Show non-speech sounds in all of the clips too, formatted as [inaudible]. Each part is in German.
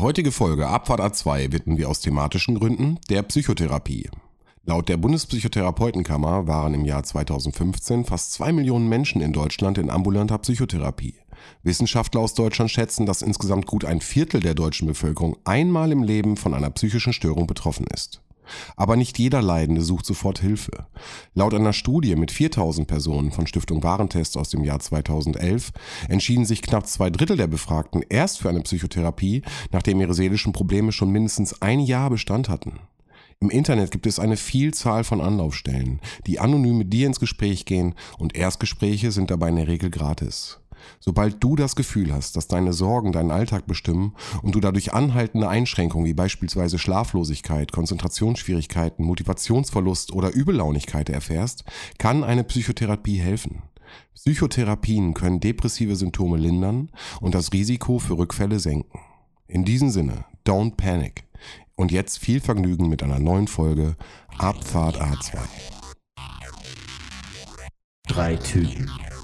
heutige Folge Abfahrt A2 widmen wir aus thematischen Gründen der Psychotherapie. Laut der Bundespsychotherapeutenkammer waren im Jahr 2015 fast zwei Millionen Menschen in Deutschland in ambulanter Psychotherapie. Wissenschaftler aus Deutschland schätzen, dass insgesamt gut ein Viertel der deutschen Bevölkerung einmal im Leben von einer psychischen Störung betroffen ist. Aber nicht jeder Leidende sucht sofort Hilfe. Laut einer Studie mit 4000 Personen von Stiftung Warentest aus dem Jahr 2011 entschieden sich knapp zwei Drittel der Befragten erst für eine Psychotherapie, nachdem ihre seelischen Probleme schon mindestens ein Jahr Bestand hatten. Im Internet gibt es eine Vielzahl von Anlaufstellen, die anonym mit dir ins Gespräch gehen und Erstgespräche sind dabei in der Regel gratis. Sobald du das Gefühl hast, dass deine Sorgen deinen Alltag bestimmen und du dadurch anhaltende Einschränkungen wie beispielsweise Schlaflosigkeit, Konzentrationsschwierigkeiten, Motivationsverlust oder Übellaunigkeit erfährst, kann eine Psychotherapie helfen. Psychotherapien können depressive Symptome lindern und das Risiko für Rückfälle senken. In diesem Sinne, don't panic. Und jetzt viel Vergnügen mit einer neuen Folge Abfahrt A2. Drei Typen,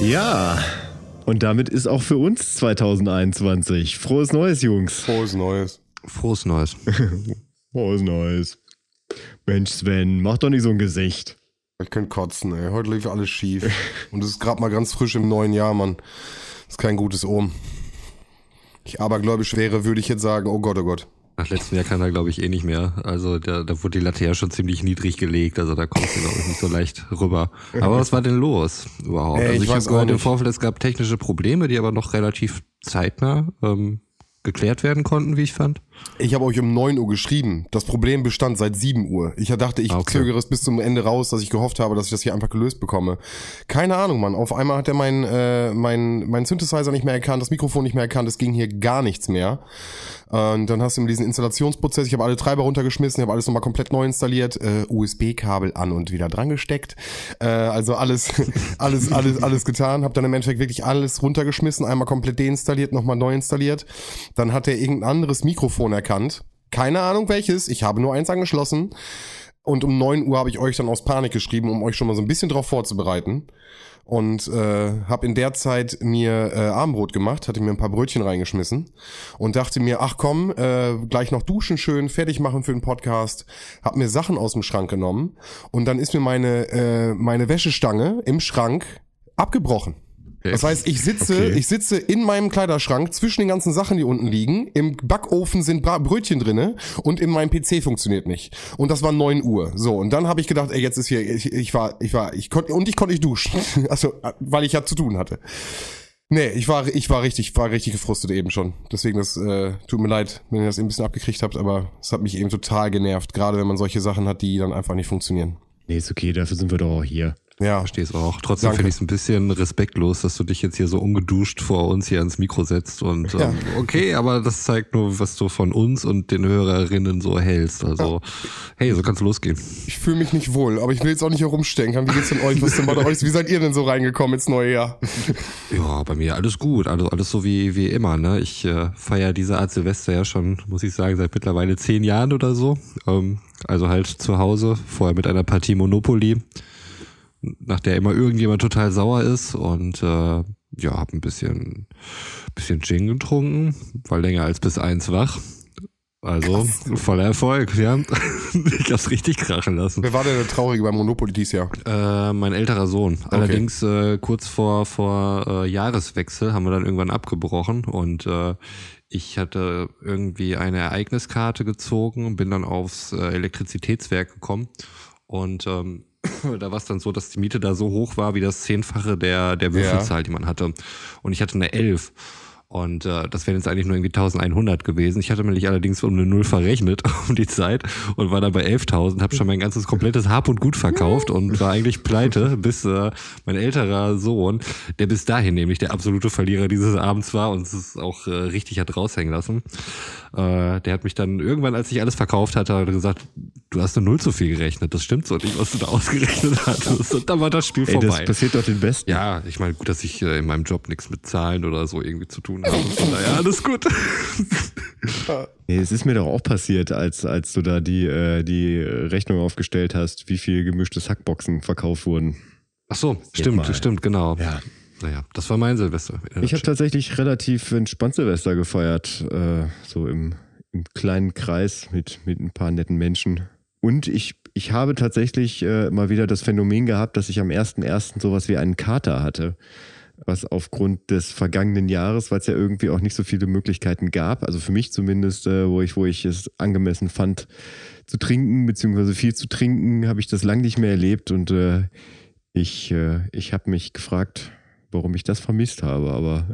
Ja, und damit ist auch für uns 2021. Frohes Neues, Jungs. Frohes Neues. Frohes Neues. [laughs] Frohes Neues. Mensch, Sven, mach doch nicht so ein Gesicht. Ich könnte kotzen, ey. Heute lief alles schief. [laughs] Und es ist gerade mal ganz frisch im neuen Jahr, Mann. Das ist kein gutes Ohm. Ich abergläubisch wäre, würde ich jetzt sagen, oh Gott, oh Gott. Nach letztem Jahr kann er, glaube ich, eh nicht mehr. Also da, da wurde die Latte ja schon ziemlich niedrig gelegt. Also da kommst du, glaube ich, nicht so leicht rüber. Aber was war denn los überhaupt? Ey, also ich ich, habe gehört im. Vorfeld, es gab technische Probleme, die aber noch relativ zeitnah ähm, geklärt werden konnten, wie ich fand. Ich habe euch um 9 Uhr geschrieben. Das Problem bestand seit 7 Uhr. Ich dachte, ich Ah, okay. zögere es bis zum Ende raus, dass ich gehofft habe, dass ich das hier einfach gelöst bekomme. Keine Ahnung, Mann. Auf einmal hat er mein, äh, mein, mein Synthesizer nicht mehr erkannt, das Mikrofon nicht mehr erkannt, es ging hier gar nichts mehr. Und dann hast du diesen Installationsprozess, ich habe alle Treiber runtergeschmissen, ich habe alles nochmal komplett neu installiert, äh, USB-Kabel an und wieder dran gesteckt. Äh, also alles, [laughs] alles, alles, alles getan. Habe dann im Endeffekt wirklich alles runtergeschmissen, einmal komplett deinstalliert, nochmal neu installiert. Dann hat er irgendein anderes Mikrofon erkannt. Keine Ahnung welches, ich habe nur eins angeschlossen. Und um 9 Uhr habe ich euch dann aus Panik geschrieben, um euch schon mal so ein bisschen drauf vorzubereiten. Und äh, habe in der Zeit mir äh, Abendbrot gemacht, hatte mir ein paar Brötchen reingeschmissen und dachte mir, ach komm, äh, gleich noch duschen schön, fertig machen für den Podcast. Hab mir Sachen aus dem Schrank genommen und dann ist mir meine äh, meine Wäschestange im Schrank abgebrochen. Das heißt, ich sitze, Okay. ich sitze in meinem Kleiderschrank zwischen den ganzen Sachen, die unten liegen. Im Backofen sind Bra Brötchen drinne und in meinem PC funktioniert nicht. Und das war 9 Uhr. So und dann habe ich gedacht, ey, jetzt ist hier, ich, ich war, ich war, ich konnte und ich konnte nicht duschen, [laughs] also weil ich ja zu tun hatte. Nee, ich war, ich war richtig, war richtig gefrustet eben schon. Deswegen, das äh, tut mir leid, wenn ihr das eben ein bisschen abgekriegt habt, aber es hat mich eben total genervt, gerade wenn man solche Sachen hat, die dann einfach nicht funktionieren. Nee, ist okay, dafür sind wir doch auch hier. Ja, Verstehe es auch. Trotzdem finde ich es ein bisschen respektlos, dass du dich jetzt hier so ungeduscht vor uns hier ans Mikro setzt. Und Ja. ähm, okay, aber das zeigt nur, was du von uns und den Hörerinnen so hältst. Also, hey, so kann's losgehen. ich fühle mich nicht wohl, aber ich will jetzt auch nicht herumstecken. Wie geht's denn euch? Was denn bei euch? Wie seid ihr denn so reingekommen ins neue Jahr? [laughs] Ja, bei mir alles gut, alles, alles so wie, wie immer. Ne? Ich äh, feiere diese Art Silvester ja schon, muss ich sagen, seit mittlerweile zehn Jahren oder so. Ähm, also halt zu Hause, vorher mit einer Partie Monopoly, nach der immer irgendjemand total sauer ist und äh, ja, hab ein bisschen, bisschen Gin getrunken, war länger als bis eins wach. Also voller Erfolg, ja. [laughs] ich hab's richtig krachen lassen. Wer war denn der Traurige beim Monopoly dieses Jahr? Äh, mein älterer Sohn. Allerdings äh, kurz vor, vor äh, Jahreswechsel haben wir dann irgendwann abgebrochen und äh, ich hatte irgendwie eine Ereigniskarte gezogen und bin dann aufs äh, Elektrizitätswerk gekommen und ähm, [coughs] da war es dann so, dass die Miete da so hoch war wie das Zehnfache der, der Würfelzahl, die man hatte. Und ich hatte eine Elf. Und äh, das wären jetzt eigentlich nur irgendwie 1100 gewesen. Ich hatte mich allerdings um eine Null verrechnet [laughs] um die Zeit und war dann bei 11.000, habe schon mein ganzes komplettes Hab und Gut verkauft und war eigentlich pleite, [laughs] bis äh, mein älterer Sohn, der bis dahin nämlich der absolute Verlierer dieses Abends war und es auch äh, richtig hat raushängen lassen, äh, der hat mich dann irgendwann, als ich alles verkauft hatte, hat gesagt, du hast eine Null zu viel gerechnet. Das stimmt so nicht, was du da [laughs] ausgerechnet hattest. Und dann war das Spiel Ey, vorbei. das passiert doch den Besten. Ja, ich meine, gut, dass ich äh, in meinem Job nichts mit Zahlen oder so irgendwie zu tun habe. Von daher alles gut. [laughs] Nee, es ist mir doch auch passiert, als, als du da die, äh, die Rechnung aufgestellt hast, wie viel gemischte Sackboxen verkauft wurden. Ach so, stimmt, mal. stimmt, genau. Ja. Naja, das war mein Silvester. Ich habe tatsächlich relativ entspannt Silvester gefeiert, äh, so im, im kleinen Kreis mit, mit ein paar netten Menschen. Und ich, ich habe tatsächlich äh, mal wieder das Phänomen gehabt, dass ich am 1.1. sowas wie einen Kater hatte. Was aufgrund des vergangenen Jahres, weil es ja irgendwie auch nicht so viele Möglichkeiten gab, also für mich zumindest, äh, wo, ich, wo ich es angemessen fand, zu trinken, beziehungsweise viel zu trinken, habe ich das lang nicht mehr erlebt und äh, ich, äh, ich habe mich gefragt, warum ich das vermisst habe, aber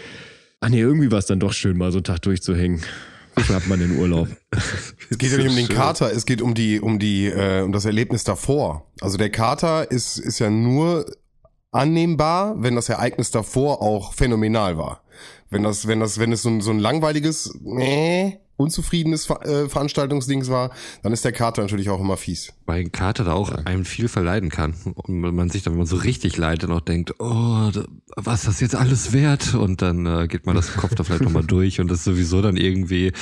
[laughs] ah nee, irgendwie war es dann doch schön, mal so einen Tag durchzuhängen. Wofür hat man den Urlaub? [laughs] Es geht ja nicht um den Kater, es geht um die, um die, äh, um das Erlebnis davor. Also der Kater ist, ist ja nur annehmbar, wenn das Ereignis davor auch phänomenal war. Wenn das, wenn das, wenn es so ein, so ein langweiliges, äh, unzufriedenes Ver äh, Veranstaltungsdings war, dann ist der Kater natürlich auch immer fies. Weil ein Kater da auch einem viel verleiden kann. Und man sich dann, wenn man so richtig leidet, noch denkt, oh, was ist das jetzt alles wert? Und dann äh, geht man das im Kopf da vielleicht nochmal [laughs] durch und ist sowieso dann irgendwie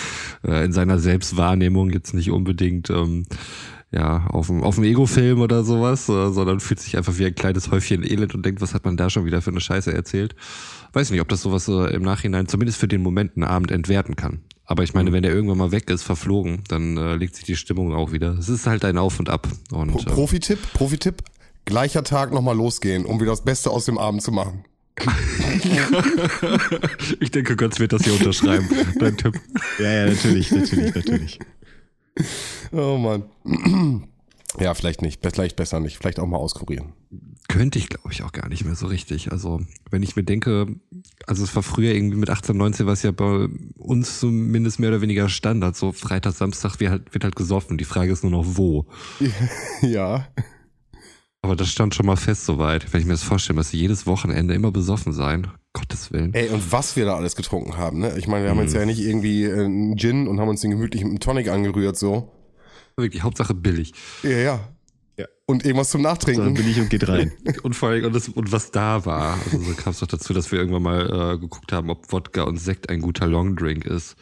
äh, in seiner Selbstwahrnehmung jetzt nicht unbedingt ähm, ja, auf dem, auf dem Ego-Film oder sowas, äh, sondern fühlt sich einfach wie ein kleines Häufchen Elend und denkt, was hat man da schon wieder für eine Scheiße erzählt. Weiß nicht, ob das sowas äh, im Nachhinein zumindest für den Moment einen Abend entwerten kann. Aber ich meine, wenn der irgendwann mal weg ist, verflogen, dann äh, legt sich die Stimmung auch wieder. Es ist halt ein Auf und Ab. Und Pro äh, Profi-Tipp, Profi-Tipp, gleicher Tag nochmal losgehen, um wieder das Beste aus dem Abend zu machen. [laughs] ich denke, Götz wird das hier unterschreiben. [laughs] Dein Tipp. Ja, ja, natürlich, natürlich, natürlich. Oh Mann. Ja, vielleicht nicht, vielleicht besser nicht, vielleicht auch mal auskurieren. Könnte ich, glaube ich, auch gar nicht mehr so richtig. Also, wenn ich mir denke, also es war früher irgendwie mit 18, 19, was ja bei uns zumindest mehr oder weniger Standard. So Freitag, Samstag wird halt, wird halt gesoffen. Die Frage ist nur noch wo. [laughs] Ja. Aber das stand schon mal fest soweit. Wenn ich mir das vorstelle, dass sie jedes Wochenende immer besoffen sein. Gottes Willen. Ey, und was wir da alles getrunken haben, ne? Ich meine, wir haben jetzt ja nicht irgendwie äh, einen Gin und haben uns den gemütlich mit einem Tonic angerührt, so. Wirklich, Hauptsache billig. Ja, ja. Ja. Und irgendwas zum Nachtrinken. bin ich und geht rein. [laughs] Und vor allem, und, das, und was da war. Also so kam es doch dazu, dass wir irgendwann mal äh, geguckt haben, ob Wodka und Sekt ein guter Longdrink ist.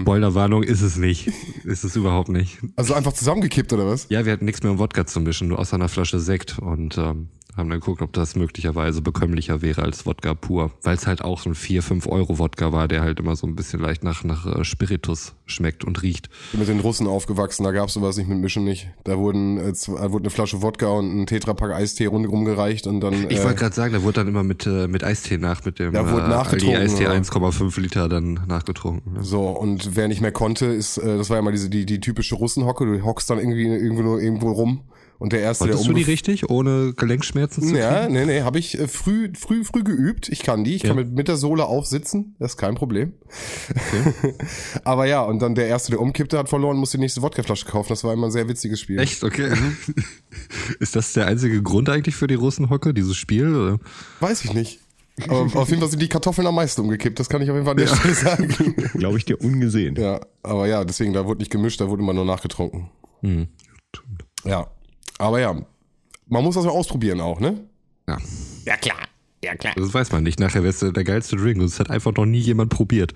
Spoilerwarnung ist es nicht. Ist es überhaupt nicht. Also einfach zusammengekippt, oder was? Ja, wir hatten nichts mehr um Wodka zu mischen, nur außer einer Flasche Sekt und ähm, haben dann geguckt, ob das möglicherweise bekömmlicher wäre als Wodka pur. Weil es halt auch so ein 4, 5 Euro Wodka war, der halt immer so ein bisschen leicht nach, nach äh, Spiritus schmeckt und riecht. Ich bin mit den Russen aufgewachsen, da gab's sowas nicht mit Mischen nicht. Da wurden, äh, da wurde eine Flasche Wodka und ein Tetrapack Eistee rundherum gereicht und dann. Ich äh, wollte gerade sagen, da wurde dann immer mit, äh, mit Eistee nach, mit dem Ja, wurde äh, nachgetrunken, Aldi Eistee oder? 1,5 Liter dann nachgetrunken. ne? So, und wer nicht mehr konnte, ist, äh, das war ja mal diese, die, die typische Russenhocke, du hockst dann irgendwie irgendwo nur irgendwo rum und der erste, Konntest der du die richtig, ohne Gelenkschmerzen zu Ja, kriegen? nee, nee, habe ich äh, früh, früh, früh geübt. Ich kann die. Ich Ja. kann mit, mit der Sohle aufsitzen. Das ist kein Problem. [laughs] Aber ja, und dann der erste, der umkippte, hat verloren, musste die nächste Wodkaflasche kaufen. Das war immer ein sehr witziges Spiel. Echt? Okay. [laughs] Ist das der einzige Grund eigentlich für die Russenhocke, dieses Spiel? Oder? Weiß ich nicht. Aber [laughs] auf jeden Fall sind die Kartoffeln am meisten umgekippt. Das kann ich auf jeden Fall an der Stelle sagen. Glaube ich dir ungesehen. ja, aber ja, deswegen, da wurde nicht gemischt, da wurde immer nur nachgetrunken. Hm. Ja. Aber ja, man muss das ja ausprobieren auch, ne? Ja. Ja, klar. Ja, klar. Das weiß man nicht. Nachher wär's der geilste Drink. Das hat einfach noch nie jemand probiert.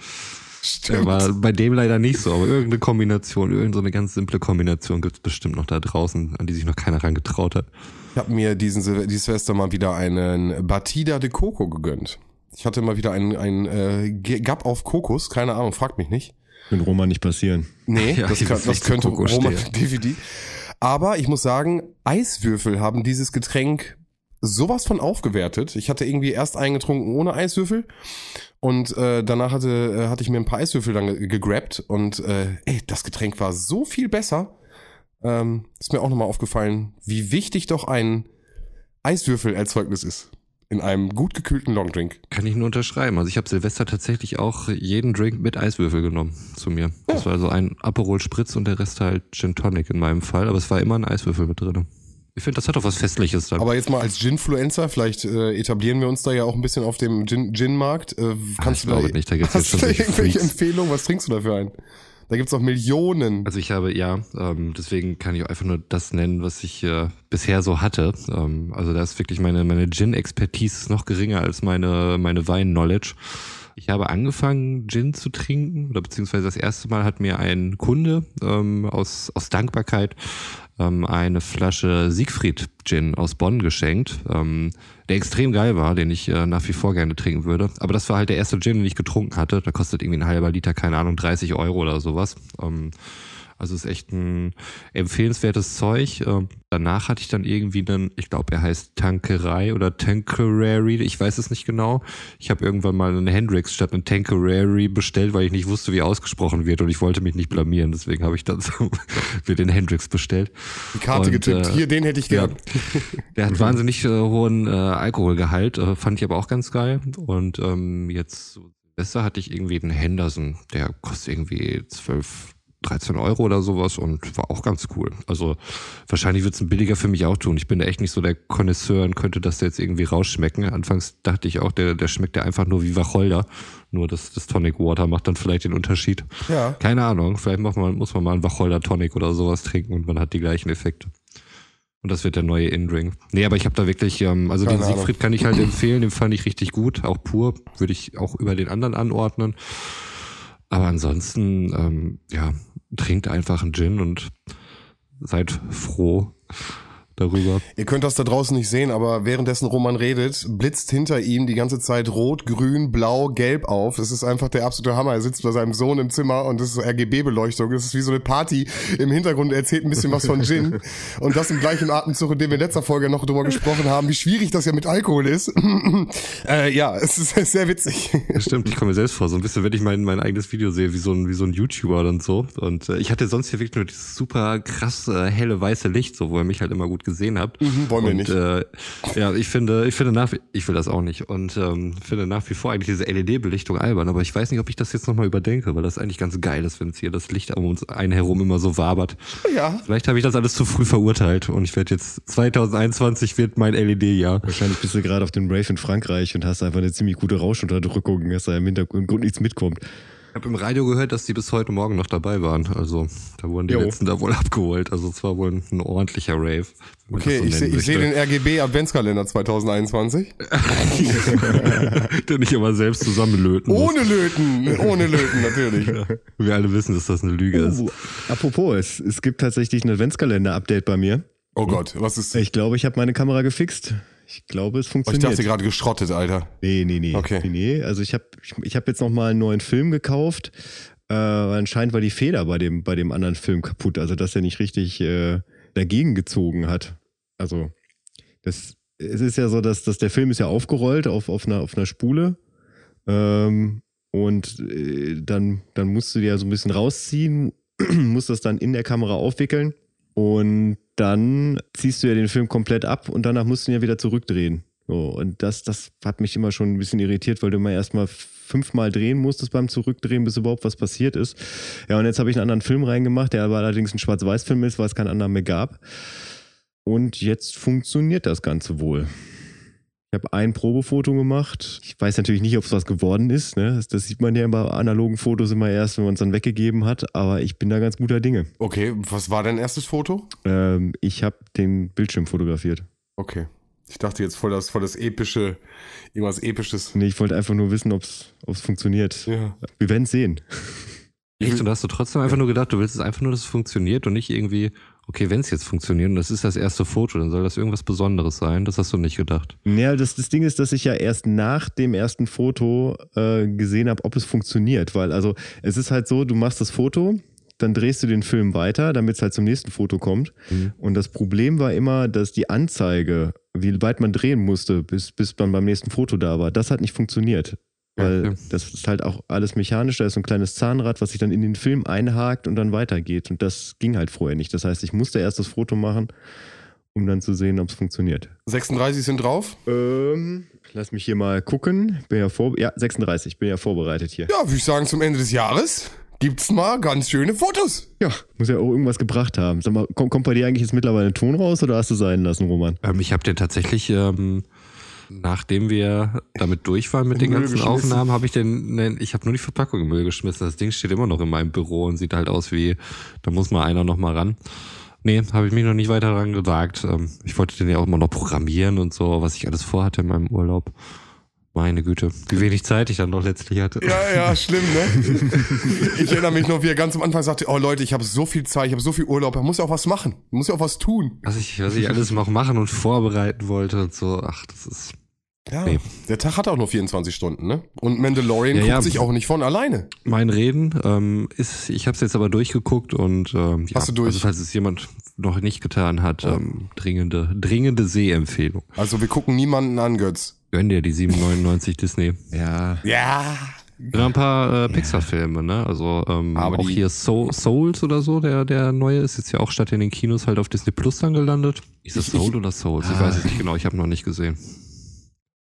Der war bei dem leider nicht so, aber irgendeine Kombination, irgendeine so eine ganz simple Kombination gibt's bestimmt noch da draußen, an die sich noch keiner rangetraut hat. Ich habe mir diesen Silve- dieses Silvester mal wieder einen Batida de Coco gegönnt. Ich hatte mal wieder einen, einen äh, G- Gap auf Kokos, keine Ahnung, fragt mich nicht. Mit Roma nicht passieren. Nee, [laughs] Ja, das, kann, das könnte Roman. [laughs] DVD. Aber ich muss sagen, Eiswürfel haben dieses Getränk sowas von aufgewertet. Ich hatte irgendwie erst eingetrunken ohne Eiswürfel und äh, danach hatte, äh, hatte ich mir ein paar Eiswürfel dann ge- gegrabt und äh, ey, das Getränk war so viel besser. Ähm, ist mir auch nochmal aufgefallen, wie wichtig doch ein Eiswürfelerzeugnis ist. In einem gut gekühlten Longdrink. Kann ich nur unterschreiben. Also ich habe Silvester tatsächlich auch jeden Drink mit Eiswürfel genommen zu mir. Das war also ein Aperol Spritz und der Rest halt Gin Tonic in meinem Fall. Aber es war immer ein Eiswürfel mit drin. Ich finde, das hat doch was Festliches dann. Aber jetzt mal als Ginfluencer, vielleicht äh, etablieren wir uns da ja auch ein bisschen auf dem Gin- Gin-Markt. Äh, kannst ich du da, glaube nicht, da gibt's jetzt hast schon du da irgendwelche. Empfehlungen? Was trinkst du dafür ein? Da gibt's noch Millionen. Also ich habe, ja, ähm, deswegen kann ich auch einfach nur das nennen, was ich äh, bisher so hatte. Ähm, also da ist wirklich meine, meine Gin-Expertise noch geringer als meine, meine Wein-Knowledge. Ich habe angefangen, Gin zu trinken, oder beziehungsweise das erste Mal hat mir ein Kunde ähm, aus, aus Dankbarkeit ähm, eine Flasche Siegfried Gin aus Bonn geschenkt, ähm, der extrem geil war, den ich äh, nach wie vor gerne trinken würde. Aber das war halt der erste Gin, den ich getrunken hatte. Da kostet irgendwie ein halber Liter, keine Ahnung, 30 Euro oder sowas. Ähm, also ist echt ein empfehlenswertes Zeug. Ähm, danach hatte ich dann irgendwie einen, ich glaube, er heißt Tankerei oder Tankerary, ich weiß es nicht genau. Ich habe irgendwann mal einen Hendrix statt einen Tankerary bestellt, weil ich nicht wusste, wie ausgesprochen wird und ich wollte mich nicht blamieren. Deswegen habe ich dann [laughs] so mir den Hendrix bestellt. Die Karte Und, getippt. äh, Hier, den hätte ich gern. [laughs] Der hat wahnsinnig äh, hohen äh, Alkoholgehalt, äh, fand ich aber auch ganz geil. Und ähm, jetzt Silvester hatte ich irgendwie einen Henderson, der kostet irgendwie 12, 13 Euro oder sowas und war auch ganz cool. Also wahrscheinlich wird es ein billiger für mich auch tun. Ich bin da echt nicht so der Connoisseur und könnte das jetzt irgendwie rausschmecken. Anfangs dachte ich auch, der, der schmeckt ja einfach nur wie Wacholder. Nur das, das Tonic Water macht dann vielleicht den Unterschied. Ja. Keine Ahnung, vielleicht man, muss man mal einen Wacholder Tonic oder sowas trinken und man hat die gleichen Effekte. Und das wird der neue In-Drink. Nee, aber ich habe da wirklich, ähm, also Keine den Ahnung. Siegfried kann ich halt empfehlen, den fand ich richtig gut, auch pur, würde ich auch über den anderen anordnen. Aber ansonsten, ähm, ja, trinkt einfach einen Gin und seid froh darüber. Ihr könnt das da draußen nicht sehen, aber währenddessen Roman redet, blitzt hinter ihm die ganze Zeit rot, grün, blau, gelb auf. Das ist einfach der absolute Hammer. Er sitzt bei seinem Sohn im Zimmer und das ist so RGB-Beleuchtung. Das ist wie so eine Party im Hintergrund. Er erzählt ein bisschen was von Gin. [laughs] Und das im gleichen Atemzug, in dem wir in letzter Folge noch drüber gesprochen haben, wie schwierig das ja mit Alkohol ist. [clears throat] äh, ja, es ist sehr witzig. Stimmt, ich komme mir selbst vor, so ein bisschen, wenn ich mein, mein eigenes Video sehe, wie so ein, wie so ein YouTuber und so. Und äh, ich hatte sonst hier wirklich nur dieses super krass äh, helle weiße Licht, so wo ihr mich halt immer gut gesehen habt. Mhm, wollen wir und, nicht. Äh, ja, ich finde, ich finde nach, wie- ich will das auch nicht und ähm, finde nach wie vor eigentlich diese LED-Belichtung albern. Aber ich weiß nicht, ob ich das jetzt nochmal überdenke, weil das eigentlich ganz geil ist, wenn es hier das Licht um uns einen herum immer so wabert. ja. Vielleicht habe ich das alles zu früh verurteilt und ich werde jetzt 2021 wird mein LED-Jahr. Wahrscheinlich bist du gerade auf dem Rave in Frankreich und hast einfach eine ziemlich gute Rauschunterdrückung, dass da im Hintergrund nichts mitkommt. Ich habe im Radio gehört, dass die bis heute Morgen noch dabei waren. Also da wurden die Jo. letzten da wohl [laughs] abgeholt. Also es war wohl ein, ein ordentlicher Rave. Okay, so ich sehe seh den. RGB Adventskalender 2021. [laughs] Den ich immer selbst zusammenlöten muss. Ohne Löten, ohne Löten natürlich. Wir alle wissen, dass das eine Lüge ist. Oh, apropos, es, es gibt tatsächlich ein Adventskalender-Update bei mir. Oh Gott, was ist? Ich glaube, ich habe meine Kamera gefixt. Ich glaube, es Oh, ich funktioniert. dachte gerade geschrottet, Alter. Nee, nee, nee. Okay. nee, nee. Also ich habe ich, ich hab jetzt noch mal einen neuen Film gekauft. Äh, anscheinend war die Feder bei dem, bei dem anderen Film kaputt. Also dass er nicht richtig äh, dagegen gezogen hat. Also das, es ist ja so, dass, dass der Film ist ja aufgerollt auf, auf, einer, auf einer Spule. Ähm, und äh, dann, dann musst du dir ja so ein bisschen rausziehen, [clears throat] musst das dann in der Kamera aufwickeln. Und dann ziehst du ja den Film komplett ab und danach musst du ihn ja wieder zurückdrehen. So, und das, das hat mich immer schon ein bisschen irritiert, weil du immer erstmal fünfmal drehen musstest beim Zurückdrehen, bis überhaupt was passiert ist. Ja, und jetzt habe ich einen anderen Film reingemacht, der aber allerdings ein Schwarz-Weiß-Film ist, weil es keinen anderen mehr gab. Und jetzt funktioniert das Ganze wohl. Ich habe ein Probefoto gemacht. Ich weiß natürlich nicht, ob es was geworden ist. Ne? Das, das sieht man ja bei analogen Fotos immer erst, wenn man es dann weggegeben hat. Aber ich bin da ganz guter Dinge. Okay, was war dein erstes Foto? Ähm, ich habe den Bildschirm fotografiert. Okay. Ich dachte jetzt voll das, voll das epische, irgendwas episches. Nee, ich wollte einfach nur wissen, ob es funktioniert. Ja. Wir werden es sehen. Echt? Und hast du trotzdem einfach nur gedacht, du willst es einfach nur, dass es funktioniert und nicht irgendwie, okay, wenn es jetzt funktioniert und das ist das erste Foto, dann soll das irgendwas Besonderes sein. Das hast du nicht gedacht. Ja, das, das Ding ist, dass ich ja erst nach dem ersten Foto äh, gesehen habe, ob es funktioniert. Weil, also, es ist halt so, du machst das Foto, dann drehst du den Film weiter, damit es halt zum nächsten Foto kommt. Mhm. Und das Problem war immer, dass die Anzeige, wie weit man drehen musste, bis, bis man beim nächsten Foto da war, das hat nicht funktioniert. Weil Okay. das ist halt auch alles mechanisch, da ist so ein kleines Zahnrad, was sich dann in den Film einhakt und dann weitergeht. Und das ging halt vorher nicht. Das heißt, ich musste erst das Foto machen um dann zu sehen, ob es funktioniert. 36 sind drauf. Ähm, lass mich hier mal gucken. Bin ja vor, ja 36. Bin ja vorbereitet hier. Ja, würde ich sagen, zum Ende des Jahres gibt's mal ganz schöne Fotos. Ja, muss ja auch irgendwas gebracht haben. Sag mal, kommt, kommt bei dir eigentlich jetzt mittlerweile ein Ton raus oder hast du sein lassen, Roman? Ähm, ich habe den tatsächlich, ähm, nachdem wir damit durch waren mit den ganzen. Aufnahmen, habe ich den, ne, ich habe nur die Verpackung im Müll geschmissen. Das Ding steht immer noch in meinem Büro und sieht halt aus wie, da muss mal einer noch mal ran. Nee, habe ich mich noch nicht weiter dran gesagt. Ähm, ich wollte den ja auch immer noch programmieren und so, was ich alles vorhatte in meinem Urlaub. Meine Güte, wie wenig Zeit ich dann noch letztlich hatte. Ja, ja, schlimm, ne? Ich erinnere mich noch, wie er ganz am Anfang sagte, oh Leute, ich habe so viel Zeit, ich habe so viel Urlaub, man muss ja auch was machen, man muss ja auch was tun. Was ich, was ich alles noch machen und vorbereiten wollte und so. Ach, das ist. Ja, Nee. der Tag hat auch nur 24 Stunden, ne? Und Mandalorian Ja, guckt ja. sich auch nicht von alleine. Mein Reden ähm, ist, ich habe es jetzt aber durchgeguckt und ähm, ja, Hast du durch? also falls es jemand noch nicht getan hat, ähm, dringende, dringende Sehempfehlung. Also wir gucken niemanden an, Götz. Gönn dir die 799 Disney. Ja. Ja. Ja, ein paar äh, Pixar-Filme, ne? Also ähm, Aber auch hier Soul, Souls oder so, der der neue ist jetzt ja auch statt in den Kinos halt auf Disney Plus dann gelandet. Ist das Ich- ich- Soul oder Souls? Ich weiß es nicht genau. Ich habe noch nicht gesehen.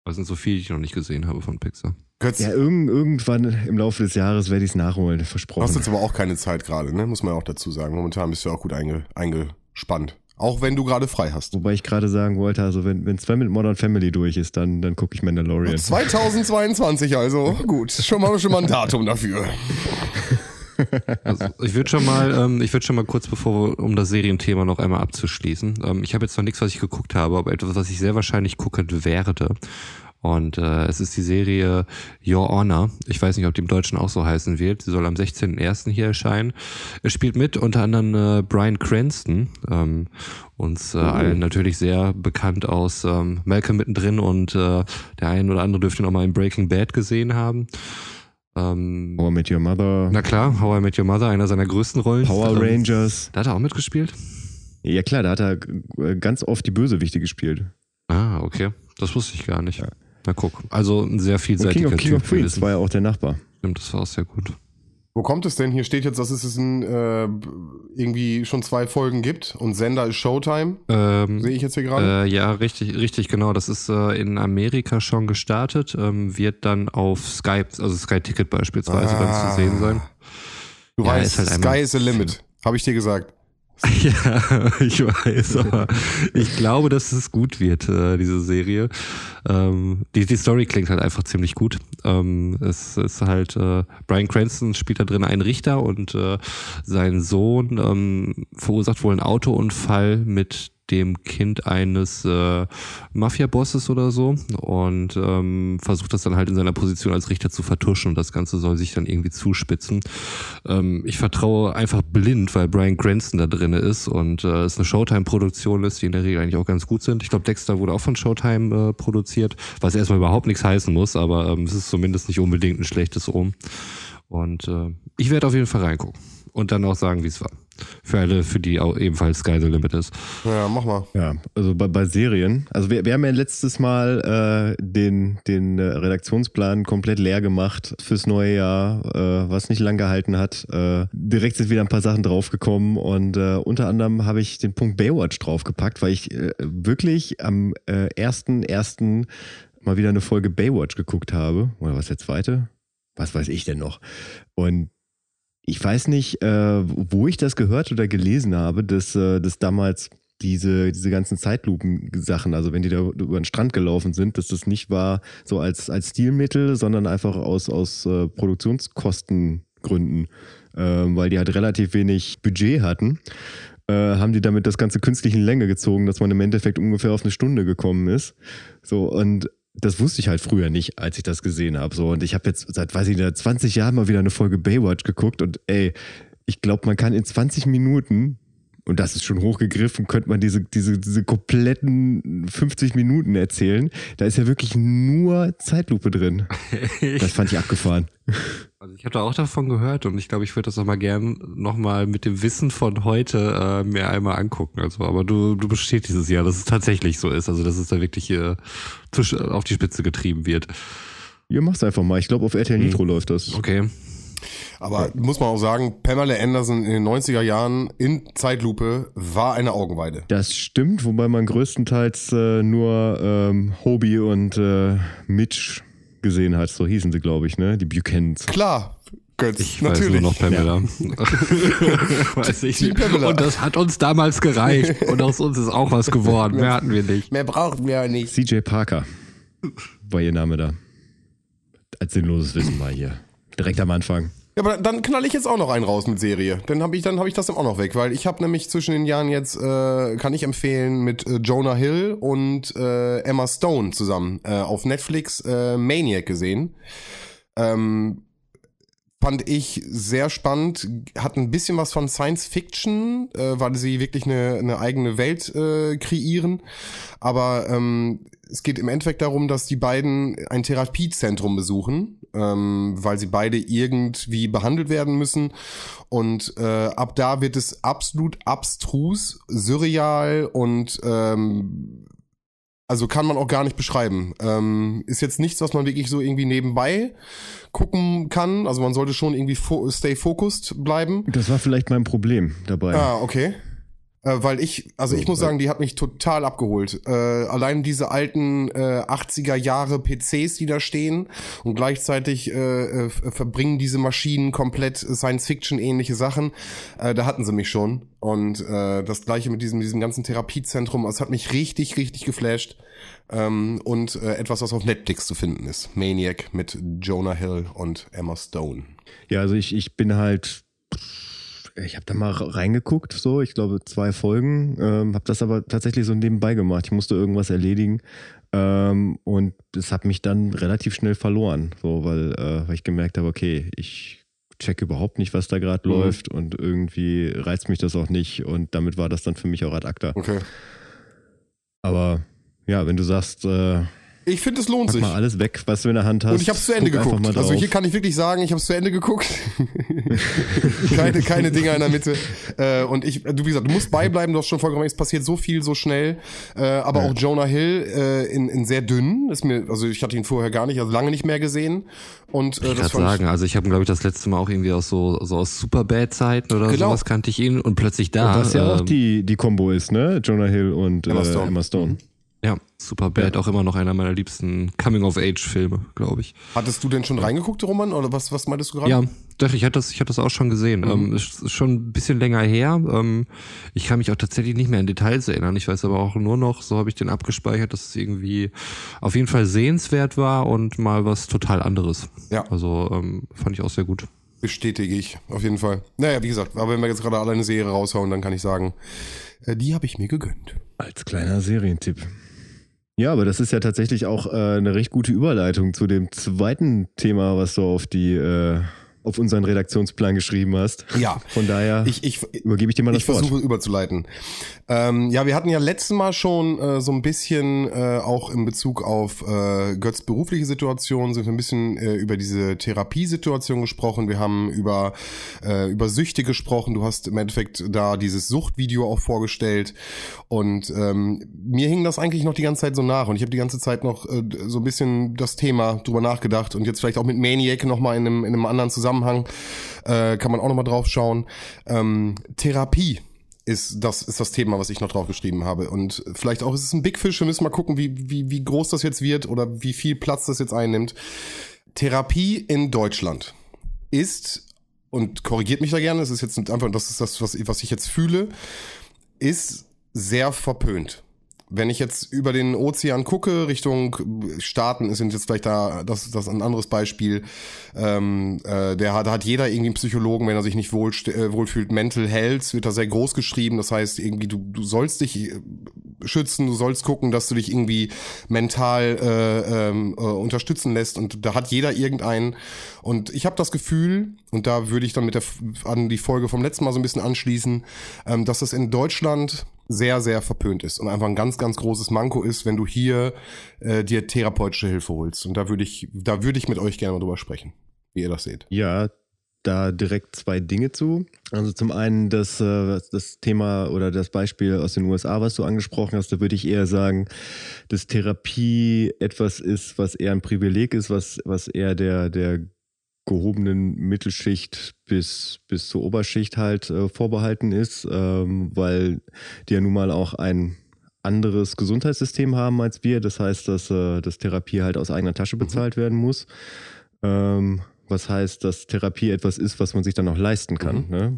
Es sind so viele, die ich noch nicht gesehen habe von Pixar. Götz, Ja, irgend, irgendwann im Laufe des Jahres werde ich es nachholen, du hast versprochen. jetzt aber auch keine Zeit gerade, ne? Muss man ja auch dazu sagen. Momentan bist du ja auch gut einge eingespannt. Auch wenn du gerade frei hast. Wobei ich gerade sagen wollte, also wenn, wenn Sven mit Modern Family durch ist, dann, dann gucke ich Mandalorian. 2022 [laughs] also. Gut, schon mal, schon mal ein Datum dafür. [laughs] Also ich würde schon mal, ähm, ich würde schon mal kurz bevor wir, um das Serienthema noch einmal abzuschließen. Ähm, ich habe jetzt noch nichts, was ich geguckt habe, aber etwas, was ich sehr wahrscheinlich gucken werde. Und äh, es ist die Serie Your Honor. Ich weiß nicht, ob die im Deutschen auch so heißen wird. Sie soll am 16.01. hier erscheinen. Es spielt mit unter anderem äh, Brian Cranston, ähm, uns äh, allen natürlich sehr bekannt aus ähm, Malcolm mittendrin und äh, der ein oder andere dürfte ihn auch mal in Breaking Bad gesehen haben. Ähm, Power Met Your Mother, na klar, How I Met Your Mother, einer seiner größten Rollen. Power Rangers. Da hat er auch mitgespielt? Ja klar, da hat er äh, ganz oft die Bösewichte gespielt. Ah, okay. Das wusste ich gar nicht. Na guck, also ein sehr vielseitiger King of, King of Queens war ja auch der Nachbar. Stimmt, das war auch sehr gut. Wo kommt es denn? Hier steht jetzt, dass es es in, äh, irgendwie schon zwei Folgen gibt und Sender ist Showtime. Ähm, Sehe ich jetzt hier gerade? äh, ja, richtig, richtig, genau. Das ist äh, in Amerika schon gestartet, ähm, wird dann auf Sky, also Sky Ticket beispielsweise dann Ah. zu sehen sein. du ja, weißt, ist halt Sky is the limit. Habe ich dir gesagt. [laughs] Ja, ich weiß, aber ich glaube, dass es gut wird, äh, diese Serie. Ähm, die, die Story klingt halt einfach ziemlich gut. Ähm, es ist halt, äh, Brian Cranston spielt da drin einen Richter und äh, sein Sohn ähm, verursacht wohl einen Autounfall mit dem Kind eines äh, Mafia-Bosses oder so und ähm, versucht das dann halt in seiner Position als Richter zu vertuschen und das Ganze soll sich dann irgendwie zuspitzen. Ähm, ich vertraue einfach blind, weil Brian Cranston da drin ist und äh, es eine Showtime-Produktion ist, die in der Regel eigentlich auch ganz gut sind. Ich glaube, Dexter wurde auch von Showtime äh, produziert, was erstmal überhaupt nichts heißen muss, aber ähm, es ist zumindest nicht unbedingt ein schlechtes Ohm. Und äh, ich werde auf jeden Fall reingucken und dann auch sagen, wie es war. Für alle, für die auch ebenfalls Sky the Limit ist. Ja, mach mal. Ja, also bei, bei Serien. Also wir, wir haben ja letztes Mal äh, den, den äh, Redaktionsplan komplett leer gemacht fürs neue Jahr, äh, was nicht lang gehalten hat. Äh, direkt sind wieder ein paar Sachen draufgekommen und äh, unter anderem habe ich den Punkt Baywatch draufgepackt, weil ich äh, wirklich am äh, 1.1. mal wieder eine Folge Baywatch geguckt habe. Oder was der zweite? Was weiß ich denn noch? Und ich weiß nicht, äh, wo ich das gehört oder gelesen habe, dass, äh, dass damals diese, diese ganzen Zeitlupen-Sachen, also wenn die da über den Strand gelaufen sind, dass das nicht war so als, als Stilmittel, sondern einfach aus, aus äh, Produktionskostengründen, äh, weil die halt relativ wenig Budget hatten, äh, haben die damit das Ganze künstlich in Länge gezogen, dass man im Endeffekt ungefähr auf eine Stunde gekommen ist. So, und das wusste ich halt früher nicht, als ich das gesehen habe. So, und ich habe jetzt seit, weiß ich nicht, 20 Jahren mal wieder eine Folge Baywatch geguckt und ey, ich glaube, man kann in 20 Minuten, und das ist schon hochgegriffen, könnte man diese, diese, diese kompletten 50 Minuten erzählen. Da ist ja wirklich nur Zeitlupe drin. [laughs] Das fand ich abgefahren. Also ich habe da auch davon gehört und ich glaube, ich würde das auch mal gern nochmal mit dem Wissen von heute äh, mir einmal angucken. Also, aber du, du bestätigst dieses Jahr, dass es tatsächlich so ist. Also, dass es da wirklich äh, auf die Spitze getrieben wird. Ihr macht's einfach mal. Ich glaube, auf RTL Nitro läuft das. Okay. Aber muss man auch sagen, Pamela Anderson in den 90er Jahren in Zeitlupe war eine Augenweide. Das stimmt, wobei man größtenteils äh, nur ähm, Hobie und äh, Mitch gesehen hat. So hießen sie, glaube ich, ne? Die Buchanans. Klar, Götz, Ich natürlich. weiß nur noch Pamela. [laughs] weiß ich nicht. Pamela. Und das hat uns damals gereicht. Und aus uns ist auch was geworden. Mehr hatten wir nicht. Mehr brauchten wir ja nicht. CJ Parker war ihr Name da. Als sinnloses Wissen mal hier. Direkt am Anfang. Ja, aber dann knall ich jetzt auch noch einen raus mit Serie. Dann habe ich, dann hab ich das dann auch noch weg, weil ich habe nämlich zwischen den Jahren jetzt, äh, kann ich empfehlen, mit äh, Jonah Hill und äh, Emma Stone zusammen äh, auf Netflix äh, Maniac gesehen. Ähm, fand ich sehr spannend, hat ein bisschen was von Science Fiction, äh, weil sie wirklich eine, eine eigene Welt äh, kreieren. Aber ähm, es geht im Endeffekt darum, dass die beiden ein Therapiezentrum besuchen, ähm, weil sie beide irgendwie behandelt werden müssen. Und äh, ab da wird es absolut abstrus, surreal und ähm, also kann man auch gar nicht beschreiben. Ähm, ist jetzt nichts, was man wirklich so irgendwie nebenbei gucken kann. Also man sollte schon irgendwie fo stay focused bleiben. Das war vielleicht mein Problem dabei. Ah, okay. Äh, weil ich, also ich muss sagen, die hat mich total abgeholt. Äh, allein diese alten äh, 80er Jahre PCs, die da stehen und gleichzeitig äh, äh, verbringen diese Maschinen komplett Science-Fiction-ähnliche Sachen. Äh, da hatten sie mich schon. Und äh, das gleiche mit diesem, diesem ganzen Therapiezentrum, es hat mich richtig, richtig geflasht. Ähm, und äh, etwas, was auf Netflix zu finden ist. Maniac mit Jonah Hill und Emma Stone. Ja, also ich, ich bin halt, ich habe da mal reingeguckt, so, ich glaube zwei Folgen, ähm, habe das aber tatsächlich so nebenbei gemacht. Ich musste irgendwas erledigen ähm, und das hat mich dann relativ schnell verloren, so, weil, äh, weil ich gemerkt habe, okay, ich check überhaupt nicht, was da gerade Mhm. läuft und irgendwie reizt mich das auch nicht und damit war das dann für mich auch ad acta. Okay. Aber ja, wenn du sagst, äh, Ich finde, es lohnt pack sich. mal alles weg, was du in der Hand hast. Und ich habe es zu Ende guck geguckt. mal Also hier kann ich wirklich sagen, ich habe es zu Ende geguckt. [laughs] keine, keine Dinger in der Mitte. Äh, und ich, du wie gesagt, du musst beibleiben. Du hast schon vollkommen recht. Es passiert so viel, so schnell. Äh, aber auch Jonah Hill äh, in, in sehr dünn. Ist mir, also ich hatte ihn vorher gar nicht, also lange nicht mehr gesehen. Und äh, Ich das sagen, also ich habe glaube ich das letzte Mal auch irgendwie aus so, so aus Superbad-Zeiten oder Genau. sowas kannte ich ihn und plötzlich da. Was ja auch ähm, die, die Kombo ist, ne? Jonah Hill und Emma äh, Stone. Emma Stone. Ja, Superbad auch immer noch einer meiner liebsten Coming-of-Age-Filme, glaube ich. Hattest du denn schon reingeguckt, Roman? Oder was, was meintest du gerade? Ja, doch, ich hatte das, ich hatte das auch schon gesehen. Mhm. Ähm, ist ist schon ein bisschen länger her. Ähm, ich kann mich auch tatsächlich nicht mehr an Details erinnern. Ich weiß aber auch nur noch, so habe ich den abgespeichert, dass es irgendwie auf jeden Fall sehenswert war und mal was total anderes. Ja. Also ähm, fand ich auch sehr gut. Bestätige ich, auf jeden Fall. Naja, wie gesagt, aber wenn wir jetzt gerade alle eine Serie raushauen, dann kann ich sagen, äh, die habe ich mir gegönnt. Als kleiner Serientipp. Ja, aber das ist ja tatsächlich auch äh, eine recht gute Überleitung zu dem zweiten Thema, was du auf die äh, auf unseren Redaktionsplan geschrieben hast. Ja. [laughs] Von daher Ich, ich, übergebe ich dir mal das ich Wort. versuche überzuleiten. Ähm, ja, wir hatten ja letztes Mal schon äh, so ein bisschen äh, auch in Bezug auf äh, Götz berufliche Situation sind wir ein bisschen äh, über diese Therapiesituation gesprochen. Wir haben über äh, über Süchte gesprochen. Du hast im Endeffekt da dieses Suchtvideo auch vorgestellt und ähm, mir hing das eigentlich noch die ganze Zeit so nach und ich habe die ganze Zeit noch äh, so ein bisschen das Thema drüber nachgedacht und jetzt vielleicht auch mit Maniac noch mal in einem in einem anderen Zusammenhang äh, kann man auch noch mal drauf schauen. Ähm, Therapie ist das ist das Thema, was ich noch drauf geschrieben habe. Und vielleicht auch ist es ein Big Fish. Wir müssen mal gucken, wie, wie, wie groß das jetzt wird oder wie viel Platz das jetzt einnimmt. Therapie in Deutschland ist, und korrigiert mich da gerne, das ist jetzt einfach, das ist das, was, was ich jetzt fühle, ist sehr verpönt. Wenn ich jetzt über den Ozean gucke, Richtung Staaten, sind jetzt vielleicht da, das, das ein anderes Beispiel. Ähm, äh, der hat, hat jeder irgendwie einen Psychologen, wenn er sich nicht wohl, äh, wohlfühlt. Mental Health wird da sehr groß geschrieben. Das heißt, irgendwie, du, du sollst dich äh, schützen, du sollst gucken, dass du dich irgendwie mental äh, ähm, äh, unterstützen lässt. Und da hat jeder irgendeinen. Und ich habe das Gefühl, und da würde ich dann mit der an die Folge vom letzten Mal so ein bisschen anschließen, ähm, dass das in Deutschland sehr, sehr verpönt ist und einfach ein ganz, ganz großes Manko ist, wenn du hier äh, dir therapeutische Hilfe holst. Und da würde ich, da würde ich mit euch gerne mal drüber sprechen, wie ihr das seht. Ja, da direkt zwei Dinge zu. Also zum einen das, äh, das Thema oder das Beispiel aus den USA, was du angesprochen hast, da würde ich eher sagen, dass Therapie etwas ist, was eher ein Privileg ist, was, was eher der, der gehobenen Mittelschicht bis, bis zur Oberschicht halt äh, vorbehalten ist, ähm, weil die ja nun mal auch ein anderes Gesundheitssystem haben als wir. Das heißt, dass äh, das Therapie halt aus eigener Tasche bezahlt mhm. werden muss. Ähm, was heißt, dass Therapie etwas ist, was man sich dann auch leisten kann. Mhm. Ne?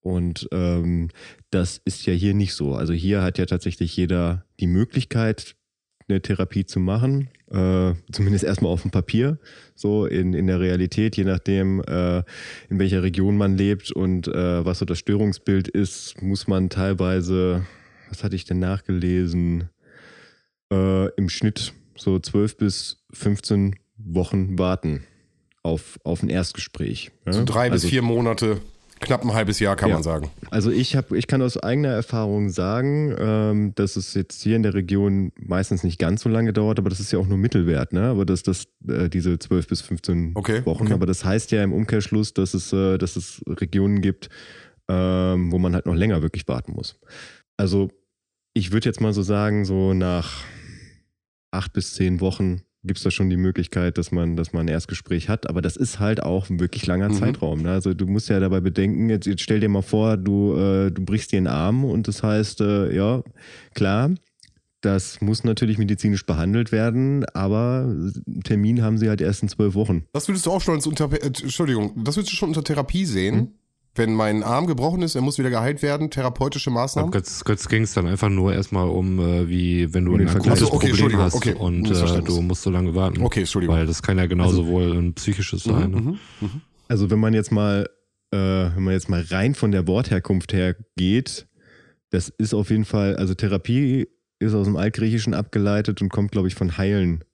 Und ähm, das ist ja hier nicht so. Also hier hat ja tatsächlich jeder die Möglichkeit, eine Therapie zu machen, äh, zumindest erstmal auf dem Papier, so in, in der Realität, je nachdem, äh, in welcher Region man lebt und äh, was so das Störungsbild ist, muss man teilweise, was hatte ich denn nachgelesen, äh, im Schnitt so 12 bis 15 Wochen warten auf, auf ein Erstgespräch. Ja? So drei also, bis vier Monate knapp ein halbes Jahr, kann ja. man sagen. Also ich habe, ich kann aus eigener Erfahrung sagen, ähm, dass es jetzt hier in der Region meistens nicht ganz so lange dauert, aber das ist ja auch nur Mittelwert, ne? Aber dass das äh, diese 12 bis 15 okay, Wochen. Okay. Aber das heißt ja im Umkehrschluss, dass es, äh, dass es Regionen gibt, ähm, wo man halt noch länger wirklich warten muss. Also ich würde jetzt mal so sagen, so nach acht bis zehn Wochen gibt es da schon die Möglichkeit, dass man, dass man ein Erstgespräch hat. Aber das ist halt auch ein wirklich langer mhm. Zeitraum. Ne? Also du musst ja dabei bedenken, jetzt, jetzt stell dir mal vor, du, äh, du brichst dir einen Arm und das heißt, äh, ja, klar, das muss natürlich medizinisch behandelt werden, aber einen Termin haben sie halt erst in zwölf Wochen. Das würdest du auch schon unter, äh, Entschuldigung, das würdest du schon unter Therapie sehen? Hm? Wenn mein Arm gebrochen ist, er muss wieder geheilt werden, therapeutische Maßnahmen? Götz, Götz ging es dann einfach nur erstmal um, äh, wie wenn du ein akutes so, okay, Problem hast okay, und äh, du musst so lange warten. Okay, Entschuldigung. Weil das kann ja genauso also, wohl ein psychisches mhm, sein. Ne? Mhm, mhm. Also wenn man jetzt mal, äh, wenn man jetzt mal rein von der Wortherkunft her geht, das ist auf jeden Fall, also Therapie ist aus dem Altgriechischen abgeleitet und kommt, glaube ich, von heilen.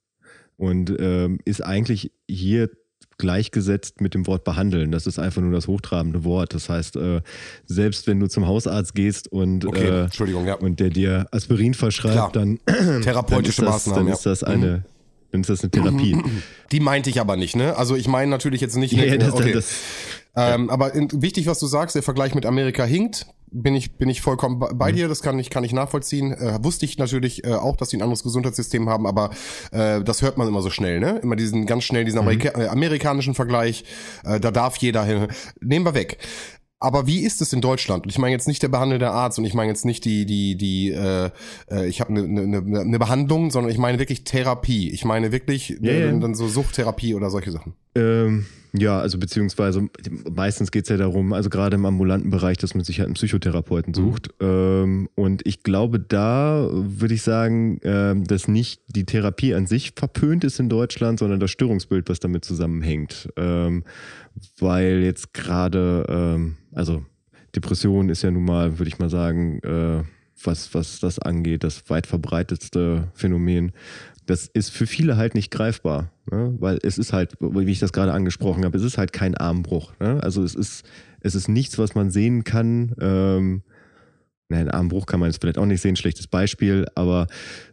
Und ähm, ist eigentlich hier gleichgesetzt mit dem Wort behandeln. Das ist einfach nur das hochtrabende Wort. Das heißt, äh, selbst wenn du zum Hausarzt gehst und, okay, äh, ja. und der dir Aspirin verschreibt, Klar. dann, [clears throat] therapeutische dann das, Maßnahmen. Dann ist das eine, mhm. dann ist das eine Therapie. [clears throat] Die meinte ich aber nicht, ne? Also ich meine natürlich jetzt nicht. Ja, ja, das, okay. das, ähm, aber in, wichtig, was du sagst, der Vergleich mit Amerika hinkt. Bin ich, bin ich vollkommen bei mhm. dir, das kann ich, kann ich nachvollziehen. Äh, wusste ich natürlich äh, auch, dass sie ein anderes Gesundheitssystem haben, aber äh, das hört man immer so schnell, ne? Immer diesen ganz schnell, diesen Amerika mhm. äh, amerikanischen Vergleich, äh, da darf jeder hin. Nehmen wir weg. Aber wie ist es in Deutschland? Und ich meine jetzt nicht der behandelnde Arzt und ich meine jetzt nicht die, die, die, äh, äh ich habe eine ne, ne, ne Behandlung, sondern ich meine wirklich Therapie. Ich meine wirklich yeah. dann so Suchttherapie oder solche Sachen. Ähm, ja, also beziehungsweise meistens geht es ja darum, also gerade im ambulanten Bereich, dass man sich halt einen Psychotherapeuten mhm. sucht. Mhm. Ähm, und ich glaube, da würde ich sagen, äh, dass nicht die Therapie an sich verpönt ist in Deutschland, sondern das Störungsbild, was damit zusammenhängt. Ähm, weil jetzt gerade, ähm, also Depression ist ja nun mal, würde ich mal sagen, äh, was, was das angeht, das weit verbreitetste Phänomen das ist für viele halt nicht greifbar, ne? weil es ist halt, wie ich das gerade angesprochen habe, es ist halt kein Armbruch. Ne? Also es ist, es ist nichts, was man sehen kann. Ähm, nein, Armbruch kann man jetzt vielleicht auch nicht sehen, schlechtes Beispiel, aber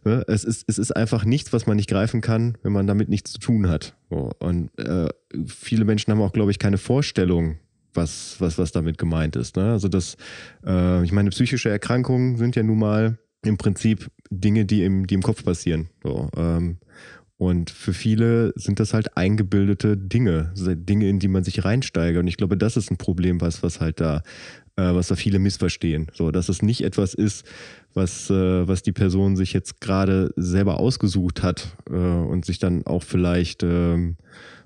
ne, es, ist, es ist einfach nichts, was man nicht greifen kann, wenn man damit nichts zu tun hat. So. Und äh, viele Menschen haben auch, glaube ich, keine Vorstellung, was, was, was damit gemeint ist. Ne? Also das, äh, ich meine, psychische Erkrankungen sind ja nun mal im Prinzip Dinge, die im, die im Kopf passieren. So, ähm, und für viele sind das halt eingebildete Dinge, Dinge, in die man sich reinsteigert. Und ich glaube, das ist ein Problem, was, was halt da, äh, was da viele missverstehen. So, dass es nicht etwas ist, was, äh, was die Person sich jetzt gerade selber ausgesucht hat äh, und sich dann auch vielleicht ähm,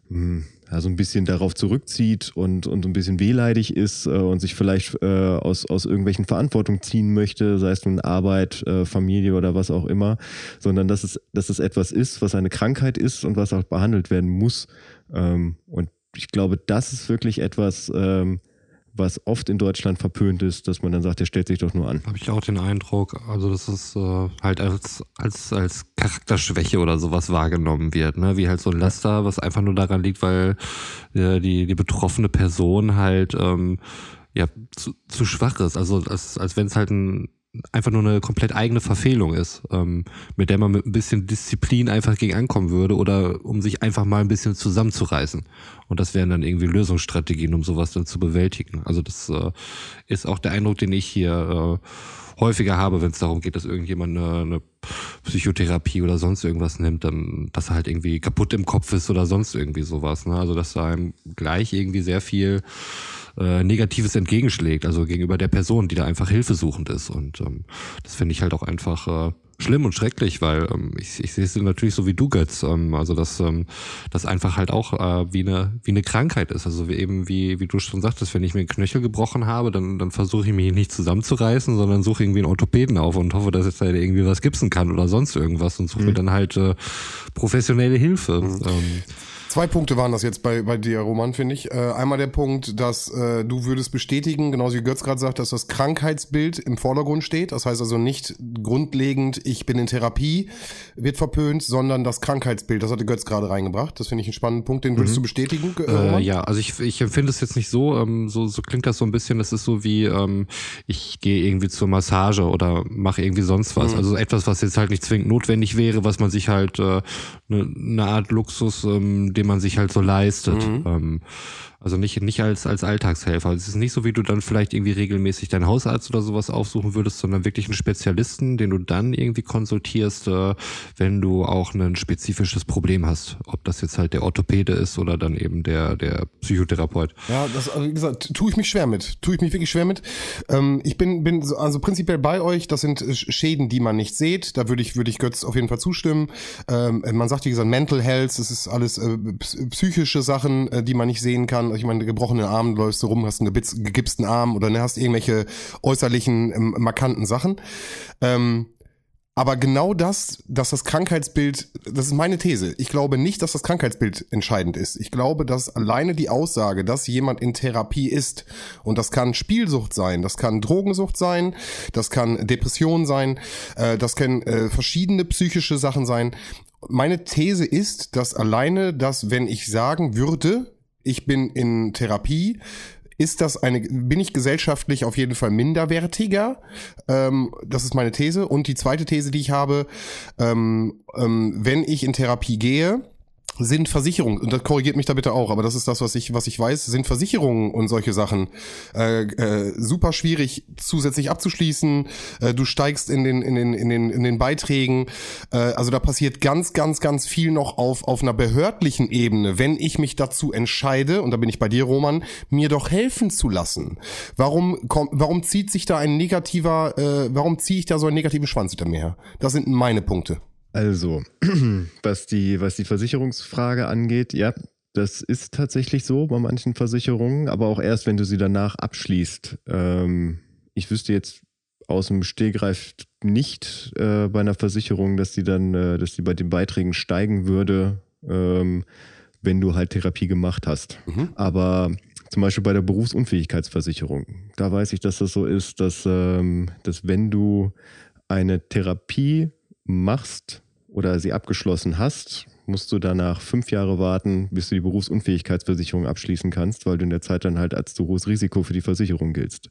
hm, ja, so ein bisschen darauf zurückzieht und, und ein bisschen wehleidig ist äh, und sich vielleicht äh, aus, aus irgendwelchen Verantwortung ziehen möchte, sei es nun Arbeit, äh, Familie oder was auch immer, sondern dass es, dass es etwas ist, was eine Krankheit ist und was auch behandelt werden muss. Ähm, und ich glaube, das ist wirklich etwas, ähm, was oft in Deutschland verpönt ist, dass man dann sagt, der stellt sich doch nur an. Habe ich auch den Eindruck, also dass es äh, halt als, als, als Charakterschwäche oder sowas wahrgenommen wird, ne? Wie halt so ein Laster, was einfach nur daran liegt, weil äh, die, die betroffene Person halt ähm, ja zu, zu schwach ist. Also als, als wenn es halt ein einfach nur eine komplett eigene Verfehlung ist, ähm, mit der man mit ein bisschen Disziplin einfach gegen ankommen würde oder um sich einfach mal ein bisschen zusammenzureißen. Und das wären dann irgendwie Lösungsstrategien, um sowas dann zu bewältigen. Also das äh, ist auch der Eindruck, den ich hier äh, häufiger habe, wenn es darum geht, dass irgendjemand eine, eine Psychotherapie oder sonst irgendwas nimmt, dann, dass er halt irgendwie kaputt im Kopf ist oder sonst irgendwie sowas. Ne? Also dass da einem gleich irgendwie sehr viel äh, Negatives entgegenschlägt, also gegenüber der Person, die da einfach hilfesuchend ist. Und ähm, das finde ich halt auch einfach äh, schlimm und schrecklich, weil ähm, ich, ich sehe es natürlich so wie du, Götz. Ähm, also dass ähm, das einfach halt auch äh, wie eine wie eine Krankheit ist. Also wie eben wie wie du schon sagtest, wenn ich mir einen Knöchel gebrochen habe, dann dann versuche ich mich nicht zusammenzureißen, sondern suche irgendwie einen Orthopäden auf und hoffe, dass jetzt da irgendwie was gipsen kann oder sonst irgendwas und suche mhm. mir dann halt äh, professionelle Hilfe. Mhm. Ähm, Zwei Punkte waren das jetzt bei, bei dir, Roman, finde ich. Äh, einmal der Punkt, dass äh, du würdest bestätigen, genauso wie Götz gerade sagt, dass das Krankheitsbild im Vordergrund steht. Das heißt also nicht grundlegend, ich bin in Therapie, wird verpönt, sondern das Krankheitsbild. Das hatte Götz gerade reingebracht. Das finde ich einen spannenden Punkt. Den würdest mhm. du bestätigen? Äh, ja, also ich, ich empfinde es jetzt nicht so, ähm, so. So klingt das so ein bisschen, das ist so wie, ähm, ich gehe irgendwie zur Massage oder mache irgendwie sonst was. Mhm. Also etwas, was jetzt halt nicht zwingend notwendig wäre, was man sich halt äh, eine, eine Art Luxus, ähm, den man sich halt so leistet. Mhm. Ähm, also nicht, nicht als, als Alltagshelfer. Also es ist nicht so, wie du dann vielleicht irgendwie regelmäßig deinen Hausarzt oder sowas aufsuchen würdest, sondern wirklich einen Spezialisten, den du dann irgendwie konsultierst, äh, wenn du auch ein spezifisches Problem hast. Ob das jetzt halt der Orthopäde ist oder dann eben der, der Psychotherapeut. Ja, das, also wie gesagt, tue ich mich schwer mit. Tue ich mich wirklich schwer mit. Ähm, ich bin, bin also prinzipiell bei euch. Das sind Schäden, die man nicht sieht. Da würde ich, würde ich Götz auf jeden Fall zustimmen. Ähm, man sagt, wie gesagt, Mental Health, das ist alles äh, psychische Sachen, äh, die man nicht sehen kann ich meine, gebrochenen Arm läufst du rum, hast einen gegipsten Arm oder ne, hast irgendwelche äußerlichen, ähm, markanten Sachen. Ähm, aber genau das, dass das Krankheitsbild, das ist meine These. Ich glaube nicht, dass das Krankheitsbild entscheidend ist. Ich glaube, dass alleine die Aussage, dass jemand in Therapie ist, und das kann Spielsucht sein, das kann Drogensucht sein, das kann Depression sein, äh, das können äh, verschiedene psychische Sachen sein. Meine These ist, dass alleine das, wenn ich sagen würde, ich bin in Therapie, ist das eine, bin ich gesellschaftlich auf jeden Fall minderwertiger? Ähm, das ist meine These. Und die zweite These, die ich habe, ähm, ähm, wenn ich in Therapie gehe, sind Versicherungen, und das korrigiert mich da bitte auch, aber das ist das, was ich, was ich weiß, sind Versicherungen und solche Sachen äh, äh, super schwierig zusätzlich abzuschließen. Äh, du steigst in den, in den, in den, in den Beiträgen. Äh, also da passiert ganz, ganz, ganz viel noch auf, auf einer behördlichen Ebene, wenn ich mich dazu entscheide, und da bin ich bei dir, Roman, mir doch helfen zu lassen. Warum, komm, warum zieht sich da ein negativer, äh, warum ziehe ich da so einen negativen Schwanz hinter mir her? Das sind meine Punkte. Also, [clears throat] was die, was die Versicherungsfrage angeht, ja, das ist tatsächlich so bei manchen Versicherungen, aber auch erst, wenn du sie danach abschließt. Ähm, ich wüsste jetzt aus dem Stehgreif nicht äh, bei einer Versicherung, dass die dann, äh, dass die bei den Beiträgen steigen würde, ähm, wenn du halt Therapie gemacht hast. Mhm. Aber zum Beispiel bei der Berufsunfähigkeitsversicherung, da weiß ich, dass das so ist, dass, ähm, dass wenn du eine Therapie machst, oder sie abgeschlossen hast, musst du danach fünf Jahre warten, bis du die Berufsunfähigkeitsversicherung abschließen kannst, weil du in der Zeit dann halt als zu hohes Risiko für die Versicherung giltst.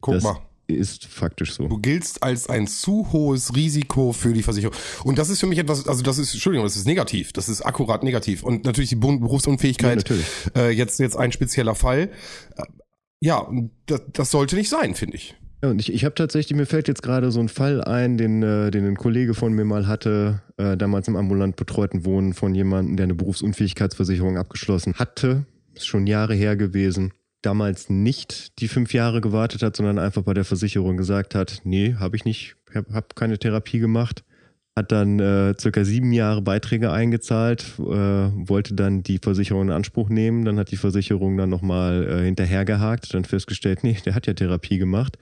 Guck das mal. Ist faktisch so. Du giltst als ein zu hohes Risiko für die Versicherung. Und das ist für mich etwas, also das ist, Entschuldigung, das ist negativ. Das ist akkurat negativ. Und natürlich die Berufsunfähigkeit, ja, äh, jetzt, jetzt ein spezieller Fall. Äh, ja, das, das sollte nicht sein, finde ich. Ja, und ich, ich habe tatsächlich, mir fällt jetzt gerade so ein Fall ein, den, äh, den ein Kollege von mir mal hatte, äh, damals im ambulant betreuten Wohnen von jemandem, der eine Berufsunfähigkeitsversicherung abgeschlossen hatte. Ist schon Jahre her gewesen. Damals nicht die fünf Jahre gewartet hat, sondern einfach bei der Versicherung gesagt hat, nee, habe ich nicht, habe hab keine Therapie gemacht hat dann äh, circa sieben Jahre Beiträge eingezahlt, äh, wollte dann die Versicherung in Anspruch nehmen. Dann hat die Versicherung dann nochmal äh, hinterhergehakt, dann festgestellt, nee, der hat ja Therapie gemacht.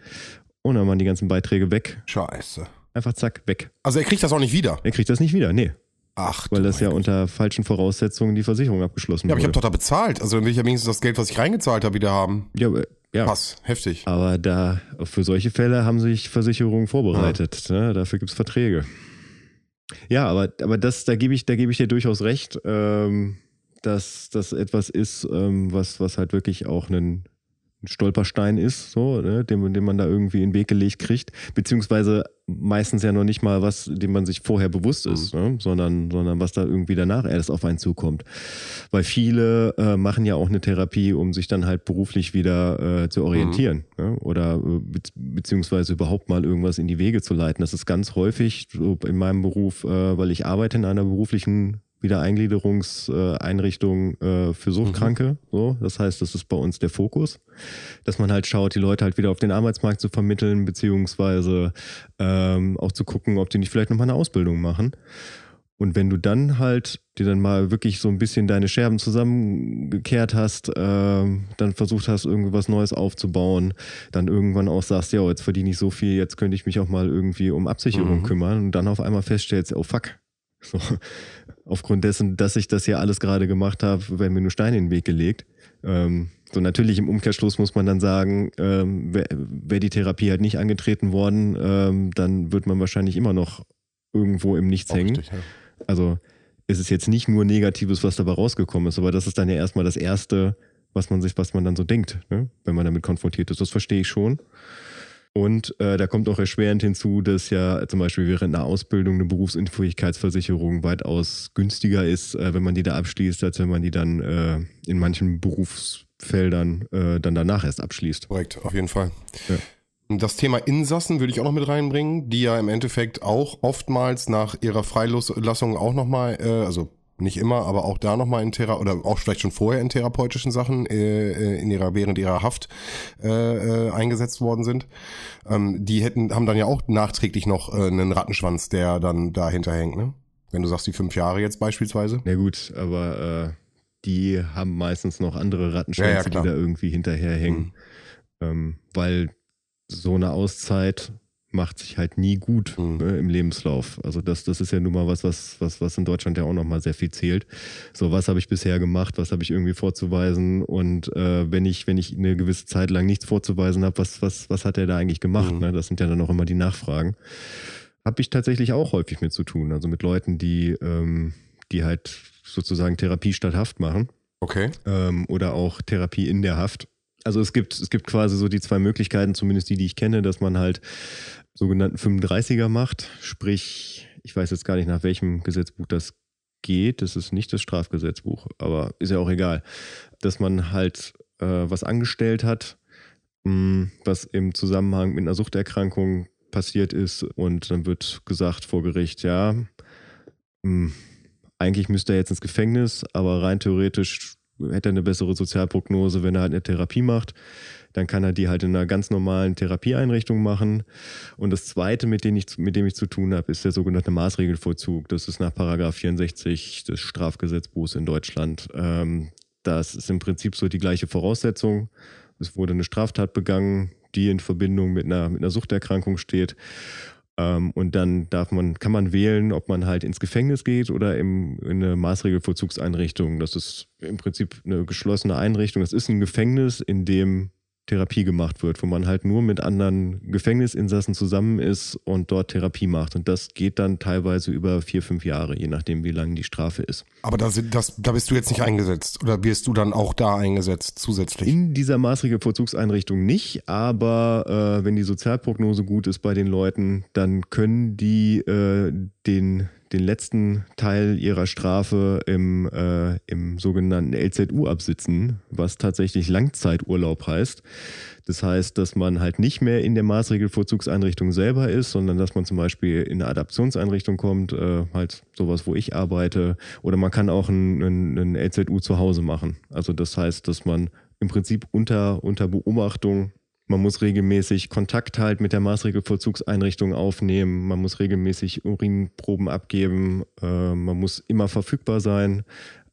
Und dann waren die ganzen Beiträge weg. Scheiße. Einfach zack, weg. Also er kriegt das auch nicht wieder? Er kriegt das nicht wieder, nee. Ach, weil das ja Gott. unter falschen Voraussetzungen die Versicherung abgeschlossen wurde. Ja, aber ich habe doch da bezahlt. Also dann will ich ja wenigstens das Geld, was ich reingezahlt habe, wieder haben. Ja, aber ja. Pass, heftig. Aber da für solche Fälle haben sich Versicherungen vorbereitet. Ja. Ne? Dafür gibt's Verträge. Ja, aber, aber das, da gebe ich, da gebe ich dir durchaus recht, ähm, dass das etwas ist, ähm, was, was halt wirklich auch einen, ein Stolperstein ist, so, ne, den, den man da irgendwie in den Weg gelegt kriegt, beziehungsweise meistens ja noch nicht mal was, dem man sich vorher bewusst ist, mhm. ne, sondern, sondern was da irgendwie danach erst auf einen zukommt. Weil viele äh, machen ja auch eine Therapie, um sich dann halt beruflich wieder äh, zu orientieren mhm. ne, oder äh, be beziehungsweise überhaupt mal irgendwas in die Wege zu leiten. Das ist ganz häufig so in meinem Beruf, äh, weil ich arbeite in einer beruflichen Wiedereingliederungseinrichtung äh, für Suchtkranke. Mhm. So, das heißt, das ist bei uns der Fokus, dass man halt schaut, die Leute halt wieder auf den Arbeitsmarkt zu vermitteln, beziehungsweise ähm, auch zu gucken, ob die nicht vielleicht nochmal eine Ausbildung machen. Und wenn du dann halt dir dann mal wirklich so ein bisschen deine Scherben zusammengekehrt hast, äh, dann versucht hast, irgendwie was Neues aufzubauen, dann irgendwann auch sagst, ja, jetzt verdiene ich so viel, jetzt könnte ich mich auch mal irgendwie um Absicherung mhm. kümmern und dann auf einmal feststellst, oh fuck, so, aufgrund dessen, dass ich das ja alles gerade gemacht habe, werden mir nur Steine in den Weg gelegt. Ähm, so natürlich im Umkehrschluss muss man dann sagen, ähm, wäre wär die Therapie halt nicht angetreten worden, ähm, dann wird man wahrscheinlich immer noch irgendwo im Nichts Auch hängen. Richtig, ja. Also es ist jetzt nicht nur Negatives, was dabei rausgekommen ist, aber das ist dann ja erstmal das Erste, was man sich, was man dann so denkt, ne? wenn man damit konfrontiert ist. Das verstehe ich schon. Und äh, da kommt auch erschwerend hinzu, dass ja zum Beispiel während einer Ausbildung eine Berufsunfähigkeitsversicherung weitaus günstiger ist, äh, wenn man die da abschließt, als wenn man die dann äh, in manchen Berufsfeldern äh, dann danach erst abschließt. Korrekt, auf jeden Fall. Ja. Das Thema Insassen würde ich auch noch mit reinbringen, die ja im Endeffekt auch oftmals nach ihrer Freilassung auch nochmal, äh, also nicht immer, aber auch da nochmal in Thera oder auch vielleicht schon vorher in therapeutischen Sachen äh, äh, in ihrer während ihrer Haft äh, äh, eingesetzt worden sind. Ähm, die hätten haben dann ja auch nachträglich noch äh, einen Rattenschwanz, der dann dahinter hängt, ne? Wenn du sagst die fünf Jahre jetzt beispielsweise. Ja gut, aber äh, die haben meistens noch andere Rattenschwänze, ja, ja, die da irgendwie hinterherhängen, mhm. ähm, weil so eine Auszeit macht sich halt nie gut mhm. ne, im Lebenslauf. Also das, das ist ja nun mal was, was, was, was in Deutschland ja auch nochmal sehr viel zählt. So, was habe ich bisher gemacht, was habe ich irgendwie vorzuweisen und äh, wenn ich, wenn ich eine gewisse Zeit lang nichts vorzuweisen habe, was, was, was hat er da eigentlich gemacht? Mhm. Ne? Das sind ja dann auch immer die Nachfragen. Habe ich tatsächlich auch häufig mit zu tun. Also mit Leuten, die, ähm, die halt sozusagen Therapie statt Haft machen. Okay. Ähm, oder auch Therapie in der Haft. Also es gibt, es gibt quasi so die zwei Möglichkeiten, zumindest die, die ich kenne, dass man halt sogenannten 35er macht. Sprich, ich weiß jetzt gar nicht, nach welchem Gesetzbuch das geht. Das ist nicht das Strafgesetzbuch, aber ist ja auch egal. Dass man halt äh, was angestellt hat, mh, hm, was im Zusammenhang mit einer Suchterkrankung passiert ist und dann wird gesagt vor Gericht, ja, mh, hm, eigentlich müsste er jetzt ins Gefängnis, aber rein theoretisch hätte er eine bessere Sozialprognose, wenn er halt eine Therapie macht dann kann er die halt in einer ganz normalen Therapieeinrichtung machen. Und das Zweite, mit dem ich, mit dem ich zu tun habe, ist der sogenannte Maßregelvollzug. Das ist nach Paragraph 64 des Strafgesetzbuchs in Deutschland. Ähm, das ist im Prinzip so die gleiche Voraussetzung. Es wurde eine Straftat begangen, die in Verbindung mit einer, mit einer Suchterkrankung steht. Ähm, und dann darf man, kann man wählen, ob man halt ins Gefängnis geht oder im, in eine Maßregelvollzugseinrichtung. Das ist im Prinzip eine geschlossene Einrichtung. Das ist ein Gefängnis, in dem Therapie gemacht wird, wo man halt nur mit anderen Gefängnisinsassen zusammen ist und dort Therapie macht. Und das geht dann teilweise über vier, fünf Jahre, je nachdem, wie lang die Strafe ist. Aber da, sind, das, da bist du jetzt nicht eingesetzt oder wirst du dann auch da eingesetzt zusätzlich? In dieser Maßregelvorzugseinrichtung nicht, aber äh, wenn die Sozialprognose gut ist bei den Leuten, dann können die äh, den den letzten Teil ihrer Strafe im, äh, im sogenannten LZU absitzen, was tatsächlich Langzeiturlaub heißt. Das heißt, dass man halt nicht mehr in der Maßregelvorzugseinrichtung selber ist, sondern dass man zum Beispiel in eine Adaptionseinrichtung kommt, äh, halt sowas, wo ich arbeite. Oder man kann auch ein, ein, ein LZU zu Hause machen. Also das heißt, dass man im Prinzip unter, unter Beobachtung man muss regelmäßig Kontakt halt mit der Maßregelvollzugseinrichtung aufnehmen. Man muss regelmäßig Urinproben abgeben. Äh, man muss immer verfügbar sein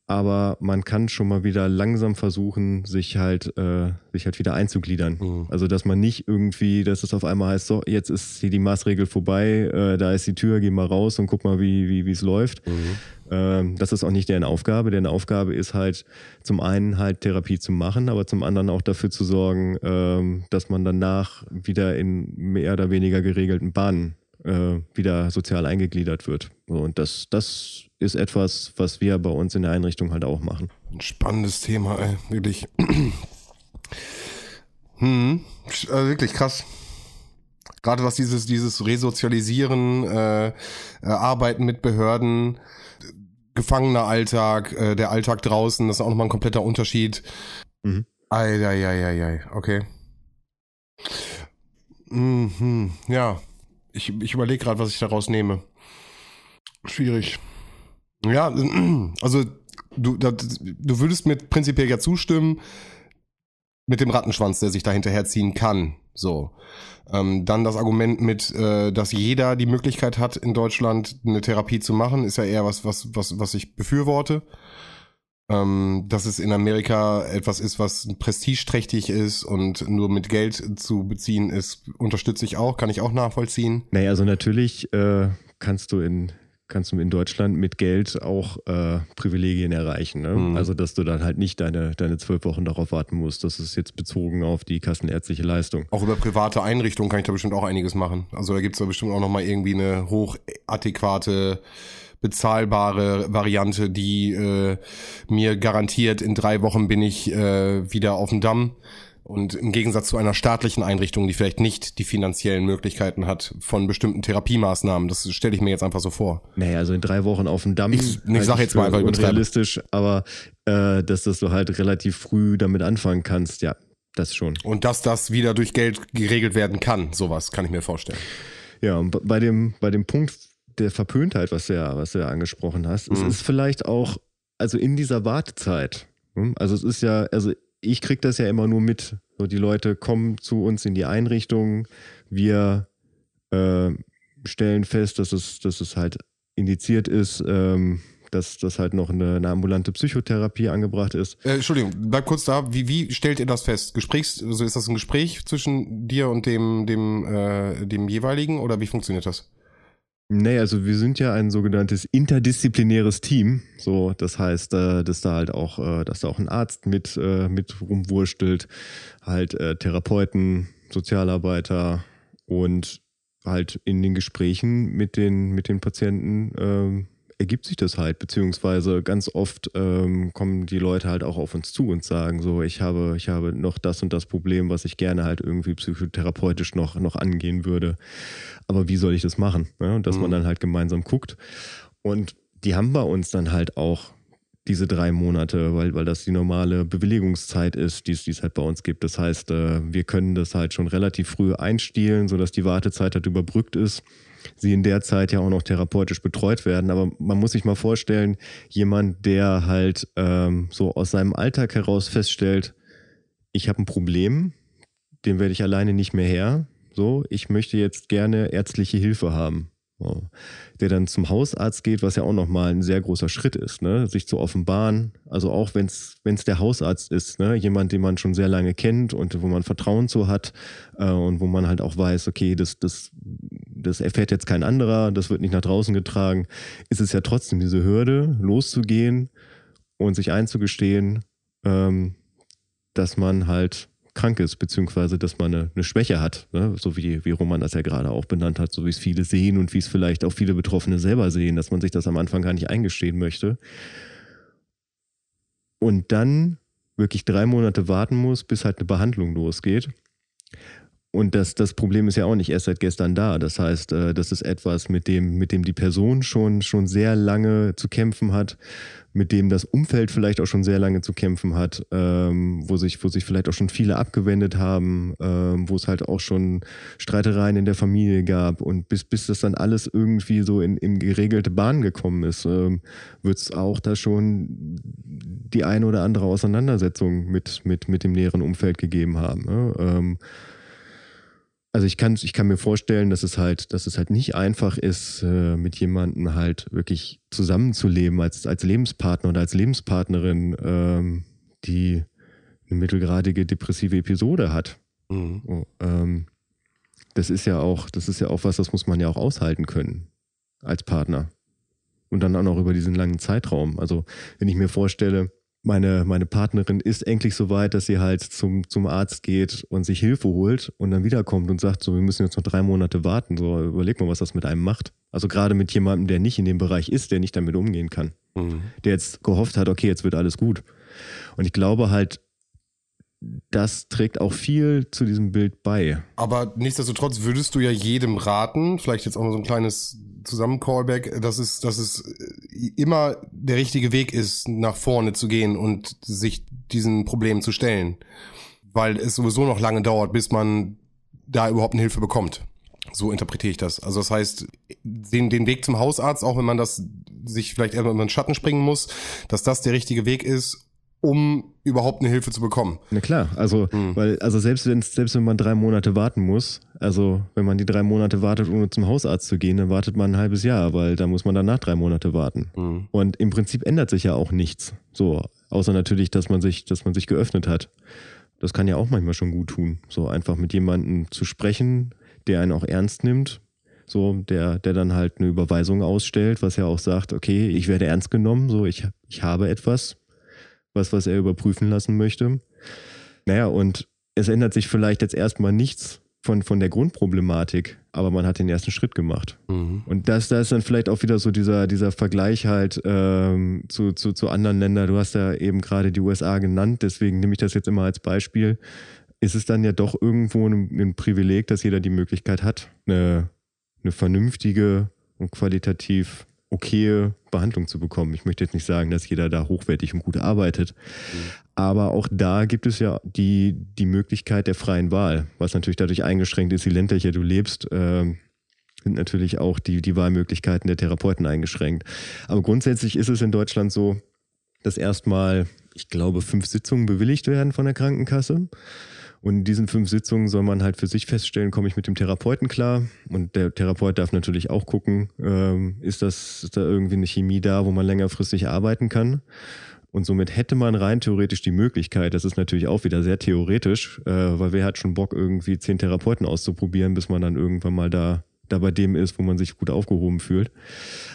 aber man kann schon mal wieder langsam versuchen, sich halt, äh, sich halt wieder einzugliedern. Mhm. Also dass man nicht irgendwie, dass es auf einmal heißt, so, jetzt ist hier die Maßregel vorbei, äh, da ist die Tür, geh mal raus und guck mal, wie wie es läuft. Mhm. Ähm, das ist auch nicht deren Aufgabe. Deren Aufgabe ist halt zum einen halt Therapie zu machen, aber zum anderen auch dafür zu sorgen, ähm, dass man danach wieder in mehr oder weniger geregelten Bahnen äh, wieder sozial eingegliedert wird. Und das, das ist etwas, was wir bei uns in der Einrichtung halt auch machen. Ein spannendes Thema, ey, wirklich. [clears throat] Hm, also wirklich krass. Gerade was dieses, dieses Resozialisieren, äh, äh, Arbeiten mit Behörden, gefangener Alltag, äh, der Alltag draußen, das ist auch nochmal ein kompletter Unterschied. Mhm. Okay. Mhm, ja, ich, ich überlege gerade, was ich daraus nehme. Schwierig. Ja, [clears throat] also du, du würdest mir prinzipiell ja zustimmen, mit dem Rattenschwanz, der sich da hinterherziehen kann. So. Ähm, dann das Argument mit, äh, dass jeder die Möglichkeit hat, in Deutschland eine Therapie zu machen, ist ja eher was, was, was, was ich befürworte. Ähm, dass es in Amerika etwas ist, was prestigeträchtig ist und nur mit Geld zu beziehen ist, unterstütze ich auch, kann ich auch nachvollziehen. Naja, also natürlich äh, kannst du in kannst du in Deutschland mit Geld auch äh, Privilegien erreichen. Ne? Mhm. Also, dass du dann halt nicht deine, deine zwölf Wochen darauf warten musst. Das ist jetzt bezogen auf die kassenärztliche Leistung. Auch über private Einrichtungen kann ich da bestimmt auch einiges machen. Also, da gibt es da bestimmt auch nochmal irgendwie eine hochadäquate bezahlbare Variante, die äh, mir garantiert, in drei Wochen bin ich äh, wieder auf dem Damm. Und im Gegensatz zu einer staatlichen Einrichtung, die vielleicht nicht die finanziellen Möglichkeiten hat von bestimmten Therapiemaßnahmen, das stelle ich mir jetzt einfach so vor. Naja, also in drei Wochen auf dem Damm. Ich, ich sage jetzt mal einfach realistisch, aber äh, dass, dass du halt relativ früh damit anfangen kannst, ja, das schon. Und dass das wieder durch Geld geregelt werden kann, sowas kann ich mir vorstellen. Ja, und bei dem, bei dem Punkt der Verpöntheit, was du ja, was du ja angesprochen hast, mhm. es ist vielleicht auch, also in dieser Wartezeit, hm, also es ist ja, also ich kriege das ja immer nur mit. So, die Leute kommen zu uns in die Einrichtung, wir äh, stellen fest, dass es, dass es halt indiziert ist, ähm, dass das halt noch eine, eine, ambulante Psychotherapie angebracht ist. Äh, Entschuldigung, bleib kurz da. Wie, wie stellt ihr das fest? Gesprächs, also ist das ein Gespräch zwischen dir und dem, dem, äh, dem jeweiligen oder wie funktioniert das? Nee, also wir sind ja ein sogenanntes interdisziplinäres Team. So, das heißt, äh, dass da halt auch, äh, dass da auch ein Arzt mit, äh, mit rumwurstelt, halt Therapeuten, Sozialarbeiter und halt in den Gesprächen mit den, mit den Patienten ähm, ergibt sich das halt, beziehungsweise ganz oft ähm, kommen die Leute halt auch auf uns zu und sagen so, ich habe, ich habe noch das und das Problem, was ich gerne halt irgendwie psychotherapeutisch noch, noch angehen würde. Aber wie soll ich das machen? Ja, und dass mhm. man dann halt gemeinsam guckt. Und die haben bei uns dann halt auch diese drei Monate, weil, weil das die normale Bewilligungszeit ist, die es halt bei uns gibt. Das heißt, äh, wir können das halt schon relativ früh einstielen, sodass die Wartezeit halt überbrückt ist sie in der Zeit ja auch noch therapeutisch betreut werden. Aber man muss sich mal vorstellen, jemand, der halt ähm, so aus seinem Alltag heraus feststellt, ich habe ein Problem, dem werde ich alleine nicht mehr her. So, ich möchte jetzt gerne ärztliche Hilfe haben der dann zum Hausarzt geht, was ja auch nochmal ein sehr großer Schritt ist, ne? sich zu offenbaren. Also auch wenn es der Hausarzt ist, ne? jemand, den man schon sehr lange kennt und wo man Vertrauen zu hat äh, und wo man halt auch weiß, okay, das, das, das erfährt jetzt kein anderer, das wird nicht nach draußen getragen, ist es ja trotzdem diese Hürde, loszugehen und sich einzugestehen, ähm, dass man halt krank ist, beziehungsweise dass man eine, eine Schwäche hat, ne? so wie, wie Roman das ja gerade auch benannt hat, so wie es viele sehen und wie es vielleicht auch viele Betroffene selber sehen, dass man sich das am Anfang gar nicht eingestehen möchte. Und dann wirklich drei Monate warten muss, bis halt eine Behandlung losgeht. Und das, das Problem ist ja auch nicht erst seit gestern da. Das heißt, äh, das ist etwas, mit dem, mit dem die Person schon, schon sehr lange zu kämpfen hat, mit dem das Umfeld vielleicht auch schon sehr lange zu kämpfen hat, ähm, wo, sich, wo sich vielleicht auch schon viele abgewendet haben, ähm, wo es halt auch schon Streitereien in der Familie gab. Und bis, bis das dann alles irgendwie so in, in geregelte Bahn gekommen ist, ähm, wird es auch da schon die eine oder andere Auseinandersetzung mit, mit, mit dem näheren Umfeld gegeben haben. Also ich kann, ich kann mir vorstellen, dass es halt, dass es halt nicht einfach ist, äh, mit jemandem halt wirklich zusammenzuleben als, als Lebenspartner oder als Lebenspartnerin, ähm, die eine mittelgradige depressive Episode hat. Mhm. Oh, ähm, das ist ja auch, das ist ja auch was, das muss man ja auch aushalten können als Partner. Und dann auch noch über diesen langen Zeitraum. Also wenn ich mir vorstelle, meine, meine Partnerin ist endlich so weit, dass sie halt zum, zum Arzt geht und sich Hilfe holt und dann wiederkommt und sagt, so, wir müssen jetzt noch drei Monate warten. So, überleg mal, was das mit einem macht. Also gerade mit jemandem, der nicht in dem Bereich ist, der nicht damit umgehen kann. Mhm. Der jetzt gehofft hat, okay, jetzt wird alles gut. Und ich glaube halt, das trägt auch viel zu diesem Bild bei. Aber nichtsdestotrotz würdest du ja jedem raten, vielleicht jetzt auch mal so ein kleines Zusammen-Callback, dass es, dass es immer der richtige Weg ist, nach vorne zu gehen und sich diesen Problemen zu stellen. Weil es sowieso noch lange dauert, bis man da überhaupt eine Hilfe bekommt. So interpretiere ich das. Also das heißt, den, den Weg zum Hausarzt, auch wenn man das sich vielleicht erstmal über den Schatten springen muss, dass das der richtige Weg ist, um überhaupt eine Hilfe zu bekommen. Na klar, also hm. weil also selbst wenn selbst wenn man drei Monate warten muss, also wenn man die drei Monate wartet, ohne zum Hausarzt zu gehen, dann wartet man ein halbes Jahr, weil da muss man danach drei Monate warten. Hm. Und im Prinzip ändert sich ja auch nichts. So, außer natürlich, dass man sich, dass man sich geöffnet hat. Das kann ja auch manchmal schon gut tun. So einfach mit jemandem zu sprechen, der einen auch ernst nimmt, so der, der dann halt eine Überweisung ausstellt, was ja auch sagt, okay, ich werde ernst genommen, so ich, ich habe etwas, was, was er überprüfen lassen möchte. Naja, und es ändert sich vielleicht jetzt erstmal nichts von, von der Grundproblematik, aber man hat den ersten Schritt gemacht. Mhm. Und das, da ist dann vielleicht auch wieder so dieser, dieser Vergleich halt ähm, zu, zu, zu anderen Ländern. Du hast ja eben gerade die USA genannt, deswegen nehme ich das jetzt immer als Beispiel. Ist es dann ja doch irgendwo ein, ein Privileg, dass jeder die Möglichkeit hat, eine, eine vernünftige und qualitativ okaye Behandlung zu bekommen. Ich möchte jetzt nicht sagen, dass jeder da hochwertig und gut arbeitet, mhm. aber auch da gibt es ja die, die Möglichkeit der freien Wahl, was natürlich dadurch eingeschränkt ist, je ländlicher du lebst. Äh, sind natürlich auch die, die Wahlmöglichkeiten der Therapeuten eingeschränkt. Aber grundsätzlich ist es in Deutschland so, dass erstmal, ich glaube, fünf Sitzungen bewilligt werden von der Krankenkasse. Und in diesen fünf Sitzungen soll man halt für sich feststellen, komme ich mit dem Therapeuten klar? Und der Therapeut darf natürlich auch gucken, ähm, ist, das, ist da irgendwie eine Chemie da, wo man längerfristig arbeiten kann? Und somit hätte man rein theoretisch die Möglichkeit, das ist natürlich auch wieder sehr theoretisch, äh, weil wer hat schon Bock, irgendwie zehn Therapeuten auszuprobieren, bis man dann irgendwann mal da da bei dem ist, wo man sich gut aufgehoben fühlt.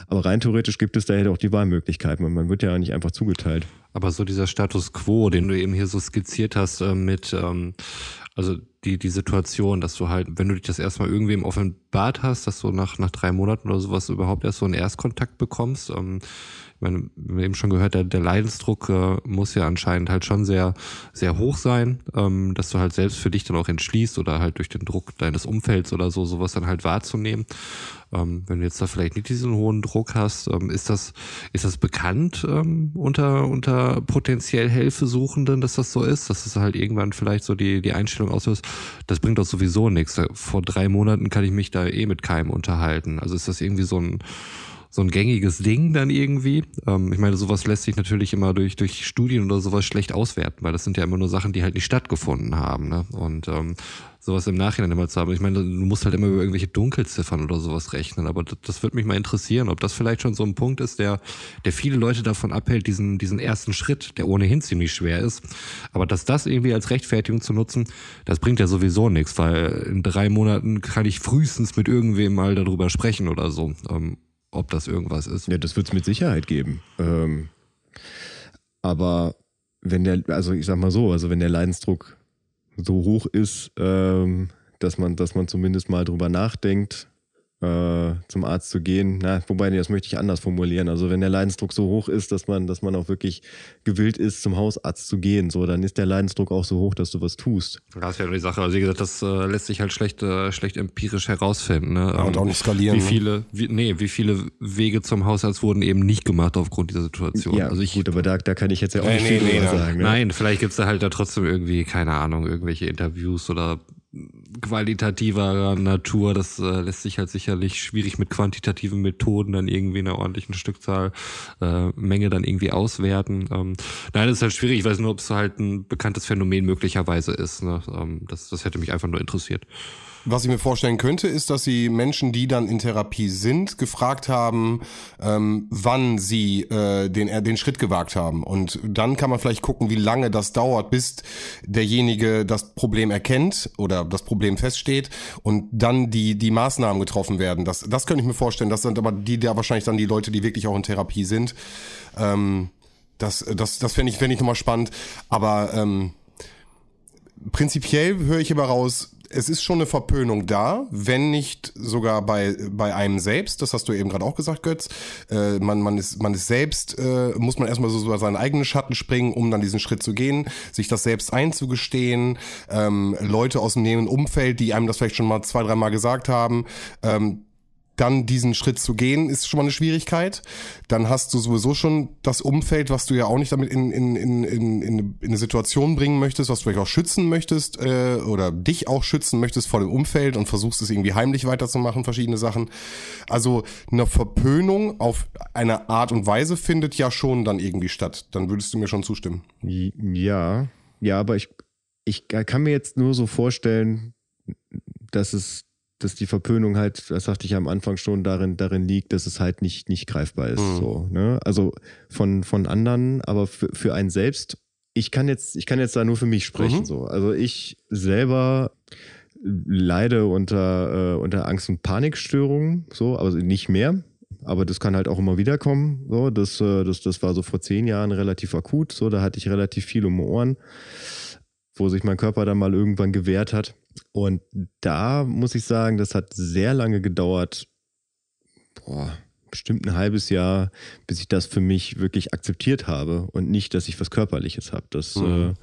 Aber rein theoretisch gibt es da ja auch die Wahlmöglichkeit. Man, man wird ja nicht einfach zugeteilt. Aber so dieser Status quo, den du eben hier so skizziert hast, äh, mit, ähm, also die, die Situation, dass du halt, wenn du dich das erstmal irgendwem offenbart hast, dass du nach, nach drei Monaten oder sowas überhaupt erst so einen Erstkontakt bekommst, ähm, meine, wir haben eben schon gehört, der, der Leidensdruck äh, muss ja anscheinend halt schon sehr, sehr hoch sein, ähm, dass du halt selbst für dich dann auch entschließt oder halt durch den Druck deines Umfelds oder so, sowas dann halt wahrzunehmen. Ähm, wenn du jetzt da vielleicht nicht diesen hohen Druck hast, ähm, ist das, ist das bekannt ähm, unter, unter potenziell Hilfesuchenden, dass das so ist, dass es halt irgendwann vielleicht so die, die Einstellung auslöst, das bringt doch sowieso nichts. Vor drei Monaten kann ich mich da eh mit keinem unterhalten. Also ist das irgendwie so ein, so ein gängiges Ding dann irgendwie. Ähm, ich meine, sowas lässt sich natürlich immer durch, durch Studien oder sowas schlecht auswerten, weil das sind ja immer nur Sachen, die halt nicht stattgefunden haben. Ne? Und ähm, sowas im Nachhinein immer zu haben. Ich meine, du musst halt immer über irgendwelche Dunkelziffern oder sowas rechnen, aber das, das würde mich mal interessieren, ob das vielleicht schon so ein Punkt ist, der, der viele Leute davon abhält, diesen, diesen ersten Schritt, der ohnehin ziemlich schwer ist. Aber dass das irgendwie als Rechtfertigung zu nutzen, das bringt ja sowieso nichts, weil in drei Monaten kann ich frühestens mit irgendwem mal darüber sprechen oder so. Ähm, ob das irgendwas ist. Ja, das wird es mit Sicherheit geben. Ähm, aber wenn der, also ich sag mal so, also wenn der Leidensdruck so hoch ist, ähm, dass man, dass man zumindest mal drüber nachdenkt, äh, zum Arzt zu gehen. Na, wobei, nee, das möchte ich anders formulieren. Also wenn der Leidensdruck so hoch ist, dass man, dass man auch wirklich gewillt ist, zum Hausarzt zu gehen, so, dann ist der Leidensdruck auch so hoch, dass du was tust. Das ist ja die Sache. Also wie gesagt, das äh, lässt sich halt schlecht, äh, schlecht empirisch herausfinden. Ne? Ja, und auch nicht skalieren. Wie ne? viele, wie, nee, wie viele Wege zum Hausarzt wurden eben nicht gemacht aufgrund dieser Situation. Ja, also ich, gut, aber da, da kann ich jetzt ja auch nicht nee, viel nee, sagen. Ne? Nein, vielleicht gibt's da halt da trotzdem irgendwie, keine Ahnung, irgendwelche Interviews oder qualitativer Natur. Das äh, lässt sich halt sicherlich schwierig mit quantitativen Methoden dann irgendwie in einer ordentlichen Stückzahl äh, Menge dann irgendwie auswerten. Ähm, nein, das ist halt schwierig. Ich weiß nur, ob es halt ein bekanntes Phänomen möglicherweise ist. Ne? Ähm, das, das hätte mich einfach nur interessiert. Was ich mir vorstellen könnte, ist, dass sie Menschen, die dann in Therapie sind, gefragt haben, ähm, wann sie äh, den, äh, den Schritt gewagt haben. Und dann kann man vielleicht gucken, wie lange das dauert, bis derjenige das Problem erkennt oder das Problem feststeht und dann die, die Maßnahmen getroffen werden. Das, das könnte ich mir vorstellen. Das sind aber die, da wahrscheinlich dann die Leute, die wirklich auch in Therapie sind. Ähm, das das, das fände ich, fänd ich nochmal spannend. Aber ähm, prinzipiell höre ich aber raus, es ist schon eine Verpönung da, wenn nicht sogar bei, bei einem selbst. Das hast du eben gerade auch gesagt, Götz. Äh, man, man, ist, man ist selbst, äh, muss man erstmal so über seinen eigenen Schatten springen, um dann diesen Schritt zu gehen, sich das selbst einzugestehen. Ähm, Leute aus dem näheren Umfeld, die einem das vielleicht schon mal zwei, dreimal gesagt haben, ähm, dann diesen Schritt zu gehen, ist schon mal eine Schwierigkeit. Dann hast du sowieso schon das Umfeld, was du ja auch nicht damit in, in, in, in, in eine Situation bringen möchtest, was du vielleicht auch schützen möchtest äh, oder dich auch schützen möchtest vor dem Umfeld und versuchst es irgendwie heimlich weiterzumachen, verschiedene Sachen. Also eine Verpönung auf eine Art und Weise findet ja schon dann irgendwie statt. Dann würdest du mir schon zustimmen. Ja, ja, aber ich, ich kann mir jetzt nur so vorstellen, dass es dass die Verpönung halt, das sagte ich am Anfang schon, darin, darin liegt, dass es halt nicht, nicht greifbar ist. Mhm. So, ne? Also von, von anderen, aber für, für einen selbst, ich kann jetzt, ich kann jetzt da nur für mich sprechen. Mhm. So. Also ich selber leide unter, äh, unter Angst- und Panikstörungen, so, aber nicht mehr. Aber das kann halt auch immer wieder kommen. So, das, äh, das, das war so vor zehn Jahren relativ akut. So, da hatte ich relativ viel um die Ohren, wo sich mein Körper dann mal irgendwann gewehrt hat. Und da muss ich sagen, das hat sehr lange gedauert, boah, bestimmt ein halbes Jahr, bis ich das für mich wirklich akzeptiert habe und nicht, dass ich was Körperliches habe. Das, mhm. äh,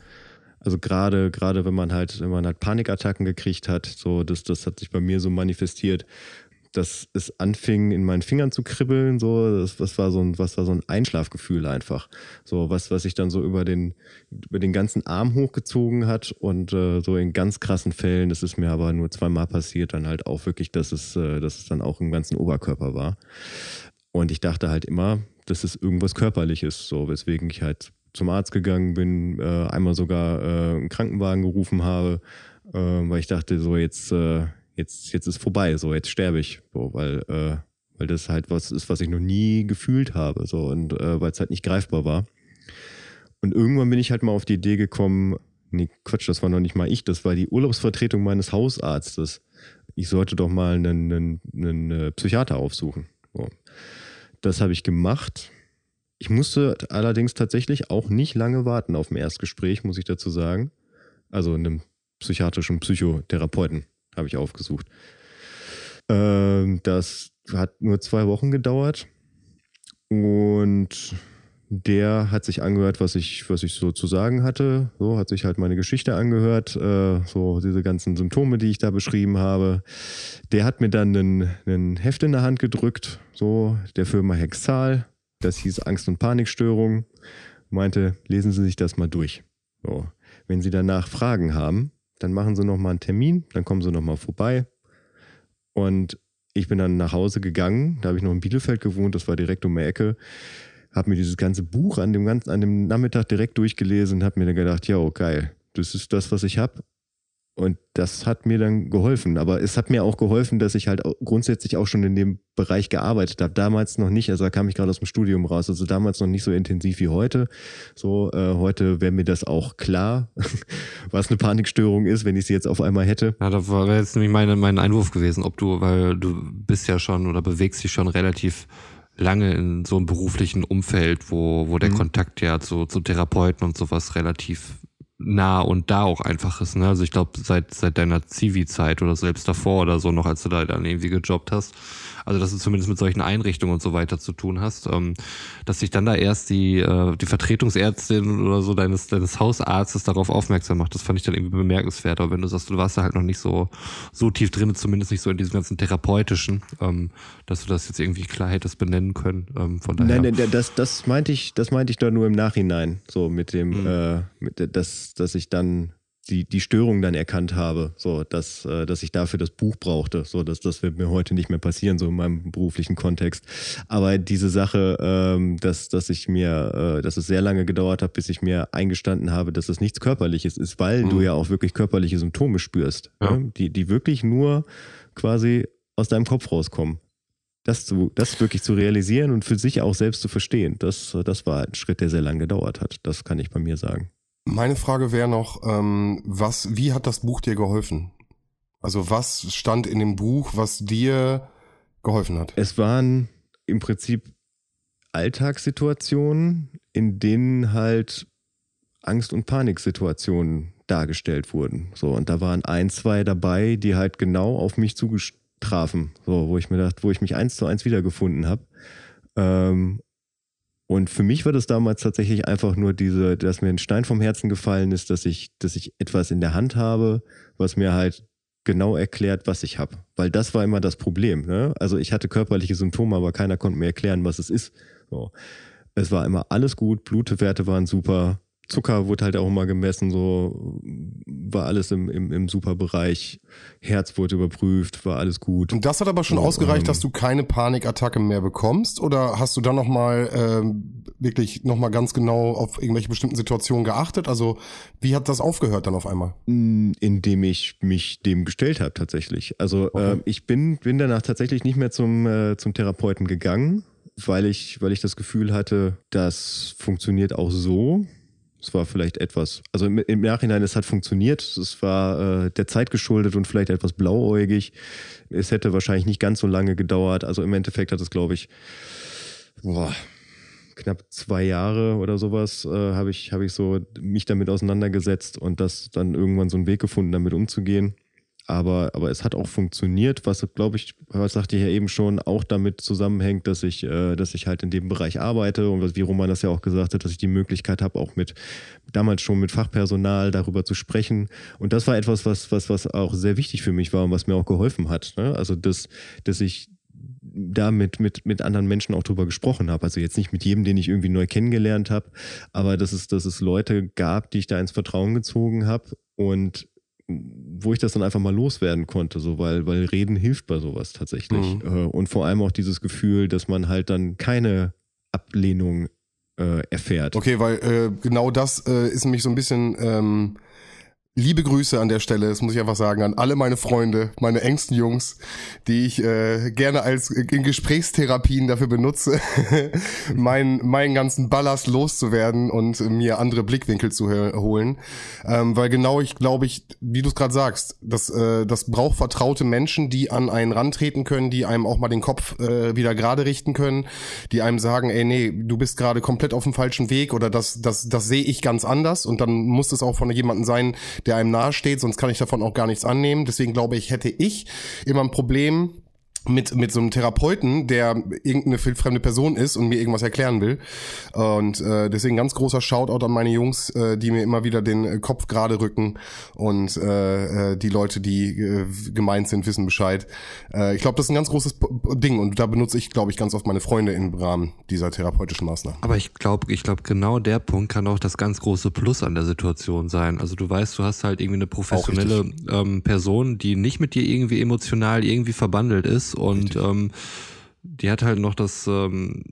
also gerade, gerade wenn man halt, wenn man halt Panikattacken gekriegt hat, so, das, das hat sich bei mir so manifestiert, dass es anfing, in meinen Fingern zu kribbeln, so, das, das war so ein, was war so ein Einschlafgefühl einfach. So, was, was sich dann so über den, über den ganzen Arm hochgezogen hat und äh, so in ganz krassen Fällen, das ist mir aber nur zweimal passiert, dann halt auch wirklich, dass es, äh, dass es dann auch im ganzen Oberkörper war. Und ich dachte halt immer, dass es irgendwas Körperliches, so, weswegen ich halt zum Arzt gegangen bin, äh, einmal sogar äh, einen Krankenwagen gerufen habe, äh, weil ich dachte, so jetzt, äh, jetzt, jetzt ist vorbei, so, jetzt sterbe ich, so, weil, äh, weil das halt was ist, was ich noch nie gefühlt habe, so, und äh, weil es halt nicht greifbar war. Und irgendwann bin ich halt mal auf die Idee gekommen, nee, Quatsch, das war noch nicht mal ich, das war die Urlaubsvertretung meines Hausarztes. Ich sollte doch mal einen, einen, einen äh, Psychiater aufsuchen. So. Das habe ich gemacht. Ich musste allerdings tatsächlich auch nicht lange warten auf ein Erstgespräch, muss ich dazu sagen. Also einem psychiatrischen Psychotherapeuten habe ich aufgesucht. Ähm, das hat nur zwei Wochen gedauert und der hat sich angehört, was ich, was ich so zu sagen hatte. So hat sich halt meine Geschichte angehört, äh, so diese ganzen Symptome, die ich da beschrieben habe. Der hat mir dann einen Heft in der Hand gedrückt, so der Firma Hexal. Das hieß Angst- und Panikstörung. Meinte, lesen Sie sich das mal durch. So. Wenn Sie danach Fragen haben, dann machen sie nochmal einen Termin, dann kommen sie nochmal vorbei. Und ich bin dann nach Hause gegangen, da habe ich noch in Bielefeld gewohnt, das war direkt um die Ecke, habe mir dieses ganze Buch an dem, ganzen, an dem Nachmittag direkt durchgelesen und habe mir dann gedacht, ja, oh, geil, das ist das, was ich habe. Und das hat mir dann geholfen. Aber es hat mir auch geholfen, dass ich halt grundsätzlich auch schon in dem Bereich gearbeitet habe. Damals noch nicht, also da kam ich gerade aus dem Studium raus, also damals noch nicht so intensiv wie heute. So, äh, heute wäre mir das auch klar, [laughs] was eine Panikstörung ist, wenn ich sie jetzt auf einmal hätte. Ja, da wäre jetzt nämlich meine, mein Einwurf gewesen, ob du, weil du bist ja schon oder bewegst dich schon relativ lange in so einem beruflichen Umfeld, wo, wo der mhm. Kontakt ja zu, zu Therapeuten und sowas relativ nah und da auch einfach ist. Ne? Also ich glaube, seit, seit deiner Zivi-Zeit oder selbst davor oder so noch, als du da dann irgendwie gejobbt hast, also dass du zumindest mit solchen Einrichtungen und so weiter zu tun hast, ähm, dass sich dann da erst die, äh, die Vertretungsärztin oder so deines, deines Hausarztes darauf aufmerksam macht, das fand ich dann irgendwie bemerkenswert. Aber wenn du sagst, du warst da halt noch nicht so, so tief drin, zumindest nicht so in diesem ganzen therapeutischen, ähm, dass du das jetzt irgendwie klar hättest benennen können. Ähm, von daher. Nein, nein, das, das meinte ich, das meinte ich da nur im Nachhinein, so mit dem, mhm. äh, mit, dass, dass ich dann die, die Störung dann erkannt habe, so dass, äh, dass ich dafür das Buch brauchte. So, dass das wird mir heute nicht mehr passieren, so in meinem beruflichen Kontext. Aber diese Sache, ähm, dass, dass ich mir, äh, dass es sehr lange gedauert hat, bis ich mir eingestanden habe, dass es nichts Körperliches ist, weil mhm. du ja auch wirklich körperliche Symptome spürst, ja. ne? die, die wirklich nur quasi aus deinem Kopf rauskommen. Das, zu, das wirklich zu realisieren und für sich auch selbst zu verstehen, das, das war ein Schritt, der sehr lange gedauert hat. Das kann ich bei mir sagen. Meine Frage wäre noch, ähm, was, wie hat das Buch dir geholfen? Also was stand in dem Buch, was dir geholfen hat? Es waren im Prinzip Alltagssituationen, in denen halt Angst- und Paniksituationen dargestellt wurden. So, und da waren ein, zwei dabei, die halt genau auf mich zugestrafen, so, wo ich mir dachte, wo ich mich eins zu eins wiedergefunden habe. Ähm, und für mich war das damals tatsächlich einfach nur diese, dass mir ein Stein vom Herzen gefallen ist, dass ich, dass ich etwas in der Hand habe, was mir halt genau erklärt, was ich habe. Weil das war immer das Problem. Ne? Also ich hatte körperliche Symptome, aber keiner konnte mir erklären, was es ist. So. Es war immer alles gut, Blutwerte waren super, Zucker wurde halt auch immer gemessen, so war alles im, im, im super Bereich. Herz wurde überprüft, war alles gut. Und das hat aber schon so, ausgereicht, ähm, dass du keine Panikattacke mehr bekommst? Oder hast du dann nochmal ähm, wirklich nochmal ganz genau auf irgendwelche bestimmten Situationen geachtet? Also wie hat das aufgehört dann auf einmal? Indem ich mich dem gestellt habe tatsächlich. Also okay. äh, ich bin, bin danach tatsächlich nicht mehr zum, äh, zum Therapeuten gegangen, weil ich, weil ich das Gefühl hatte, das funktioniert auch so es war vielleicht etwas, also im, im Nachhinein, es hat funktioniert. Es war äh, der Zeit geschuldet und vielleicht etwas blauäugig. Es hätte wahrscheinlich nicht ganz so lange gedauert. Also im Endeffekt hat es, glaube ich, boah, knapp zwei Jahre oder sowas äh, habe ich, hab ich so mich damit auseinandergesetzt und das dann irgendwann so einen Weg gefunden, damit umzugehen. Aber, aber es hat auch funktioniert, was, glaube ich, was sagte ich ja eben schon, auch damit zusammenhängt, dass ich, äh, dass ich halt in dem Bereich arbeite und wie Roman das ja auch gesagt hat, dass ich die Möglichkeit habe, auch mit damals schon mit Fachpersonal darüber zu sprechen. Und das war etwas, was, was, was auch sehr wichtig für mich war und was mir auch geholfen hat. Ne? Also, dass, dass ich da mit, mit, mit anderen Menschen auch drüber gesprochen habe. Also jetzt nicht mit jedem, den ich irgendwie neu kennengelernt habe, aber dass es, dass es Leute gab, die ich da ins Vertrauen gezogen habe und wo ich das dann einfach mal loswerden konnte, so weil, weil Reden hilft bei sowas tatsächlich. Mhm. Äh, und vor allem auch dieses Gefühl, dass man halt dann keine Ablehnung äh, erfährt. Okay, weil äh, genau das äh, ist nämlich so ein bisschen ähm, Liebe Grüße an der Stelle, das muss ich einfach sagen, an alle meine Freunde, meine engsten Jungs, die ich äh, gerne als in Gesprächstherapien dafür benutze, [laughs] meinen meinen ganzen Ballast loszuwerden und mir andere Blickwinkel zu holen. Ähm, weil genau ich glaube ich, wie du es gerade sagst, das, äh, das braucht vertraute Menschen, die an einen rantreten können, die einem auch mal den Kopf äh, wieder gerade richten können, die einem sagen, ey nee, du bist gerade komplett auf dem falschen Weg oder das, das, das sehe ich ganz anders und dann muss es auch von jemandem sein, der einem nahesteht, sonst kann ich davon auch gar nichts annehmen. Deswegen glaube ich, hätte ich immer ein Problem, mit, mit so einem Therapeuten, der irgendeine fremde Person ist und mir irgendwas erklären will. Und äh, deswegen ganz großer Shoutout an meine Jungs, äh, die mir immer wieder den äh, Kopf gerade rücken und äh, äh, die Leute, die äh, gemeint sind, wissen Bescheid. Äh, ich glaube, das ist ein ganz großes Ding und da benutze ich, glaube ich, ganz oft meine Freunde im Rahmen dieser therapeutischen Maßnahmen. Aber ich glaube, ich glaube, genau der Punkt kann auch das ganz große Plus an der Situation sein. Also du weißt, du hast halt irgendwie eine professionelle ähm, Person, die nicht mit dir irgendwie emotional irgendwie verbandelt ist und ähm, die hat halt noch das, ähm,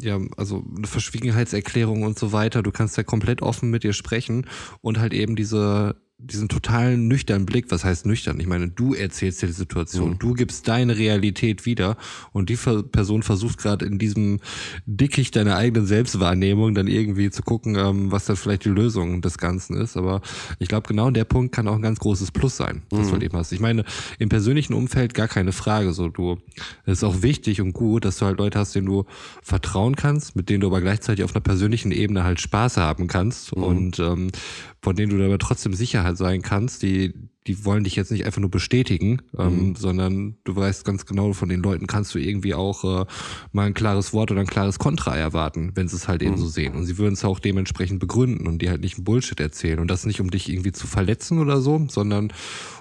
ja, also eine Verschwiegenheitserklärung und so weiter. Du kannst ja komplett offen mit ihr sprechen und halt eben diese diesen totalen nüchternen Blick, was heißt nüchtern? Ich meine, du erzählst dir die Situation, mhm. du gibst deine Realität wieder und die Person versucht gerade in diesem Dickicht deiner eigenen Selbstwahrnehmung dann irgendwie zu gucken, ähm, was dann vielleicht die Lösung des Ganzen ist. Aber ich glaube, genau der Punkt kann auch ein ganz großes Plus sein, das mhm. du halt eben hast. Ich meine, im persönlichen Umfeld gar keine Frage. So, du, es ist auch wichtig und gut, dass du halt Leute hast, denen du vertrauen kannst, mit denen du aber gleichzeitig auf einer persönlichen Ebene halt Spaß haben kannst mhm. und ähm, von denen du aber trotzdem Sicherheit sein kannst, die, die wollen dich jetzt nicht einfach nur bestätigen, ähm, mhm. sondern du weißt ganz genau, von den Leuten kannst du irgendwie auch äh, mal ein klares Wort oder ein klares Kontra erwarten, wenn sie es halt mhm. eben so sehen. Und sie würden es auch dementsprechend begründen und dir halt nicht ein Bullshit erzählen. Und das nicht, um dich irgendwie zu verletzen oder so, sondern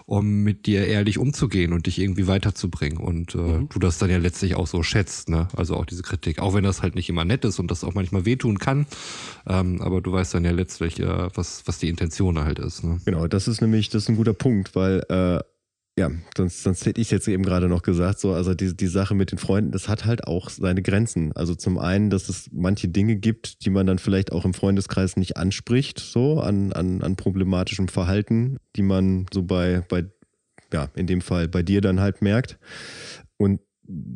um mit dir ehrlich umzugehen und dich irgendwie weiterzubringen. Und äh, mhm. du das dann ja letztlich auch so schätzt, ne? Also auch diese Kritik. Auch wenn das halt nicht immer nett ist und das auch manchmal wehtun kann. Ähm, aber du weißt dann ja letztlich, äh, was, was die Intention halt ist. Ne? Genau, das ist nämlich, das ist ein guter Punkt, weil äh, ja, sonst, sonst hätte ich jetzt eben gerade noch gesagt, so, also die, die Sache mit den Freunden, das hat halt auch seine Grenzen. Also zum einen, dass es manche Dinge gibt, die man dann vielleicht auch im Freundeskreis nicht anspricht, so an, an, an problematischem Verhalten, die man so bei, bei, ja, in dem Fall bei dir dann halt merkt. Und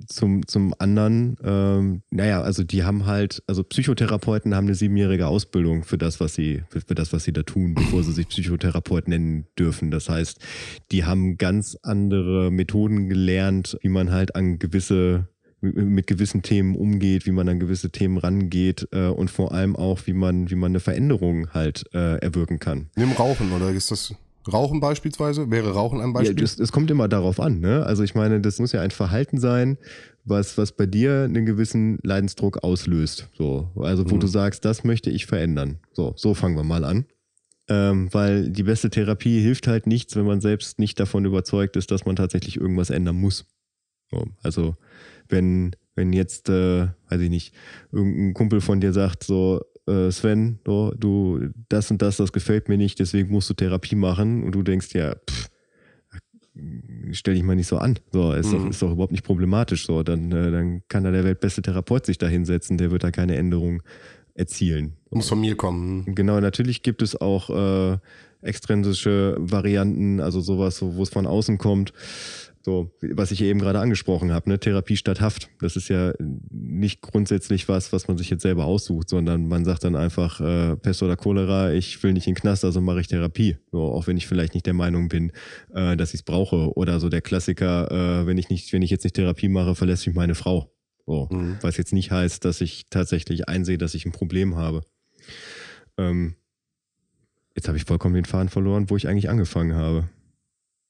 zum, zum anderen, ähm, naja, also die haben halt, also Psychotherapeuten haben eine siebenjährige Ausbildung für das, was sie, für, für, das, was sie da tun, bevor sie sich Psychotherapeut nennen dürfen. Das heißt, die haben ganz andere Methoden gelernt, wie man halt an gewisse mit gewissen Themen umgeht, wie man an gewisse Themen rangeht äh, und vor allem auch, wie man, wie man eine Veränderung halt äh, erwirken kann. Nimm Rauchen, oder ist das Rauchen beispielsweise? Wäre Rauchen ein Beispiel? Ja, es kommt immer darauf an, ne? Also ich meine, das muss ja ein Verhalten sein, was, was bei dir einen gewissen Leidensdruck auslöst. So, also wo mhm. du sagst, das möchte ich verändern. So, so fangen wir mal an. Ähm, weil die beste Therapie hilft halt nichts, wenn man selbst nicht davon überzeugt ist, dass man tatsächlich irgendwas ändern muss. So, also wenn, wenn jetzt, äh, weiß ich nicht, irgendein Kumpel von dir sagt, so, äh, Sven, so, du, das und das, das gefällt mir nicht, deswegen musst du Therapie machen und du denkst, ja, pff, stell dich mal nicht so an. So, ist, mhm. doch, ist doch überhaupt nicht problematisch. So, dann, äh, dann kann da der weltbeste Therapeut sich da hinsetzen, der wird da keine Änderung erzielen. Muss von mir kommen. Genau, natürlich gibt es auch äh, extrinsische Varianten, also sowas, wo es von außen kommt. So, was ich eben gerade angesprochen habe, ne? Therapie statt Haft. Das ist ja nicht grundsätzlich was, was man sich jetzt selber aussucht, sondern man sagt dann einfach, äh, Pest oder Cholera, ich will nicht in den Knast, also mache ich Therapie. So, auch wenn ich vielleicht nicht der Meinung bin, äh, dass ich es brauche. Oder so der Klassiker, äh, wenn ich nicht, wenn ich jetzt nicht Therapie mache, verlässt mich meine Frau. So, mhm. Was jetzt nicht heißt, dass ich tatsächlich einsehe, dass ich ein Problem habe. Ähm, jetzt habe ich vollkommen den Faden verloren, wo ich eigentlich angefangen habe.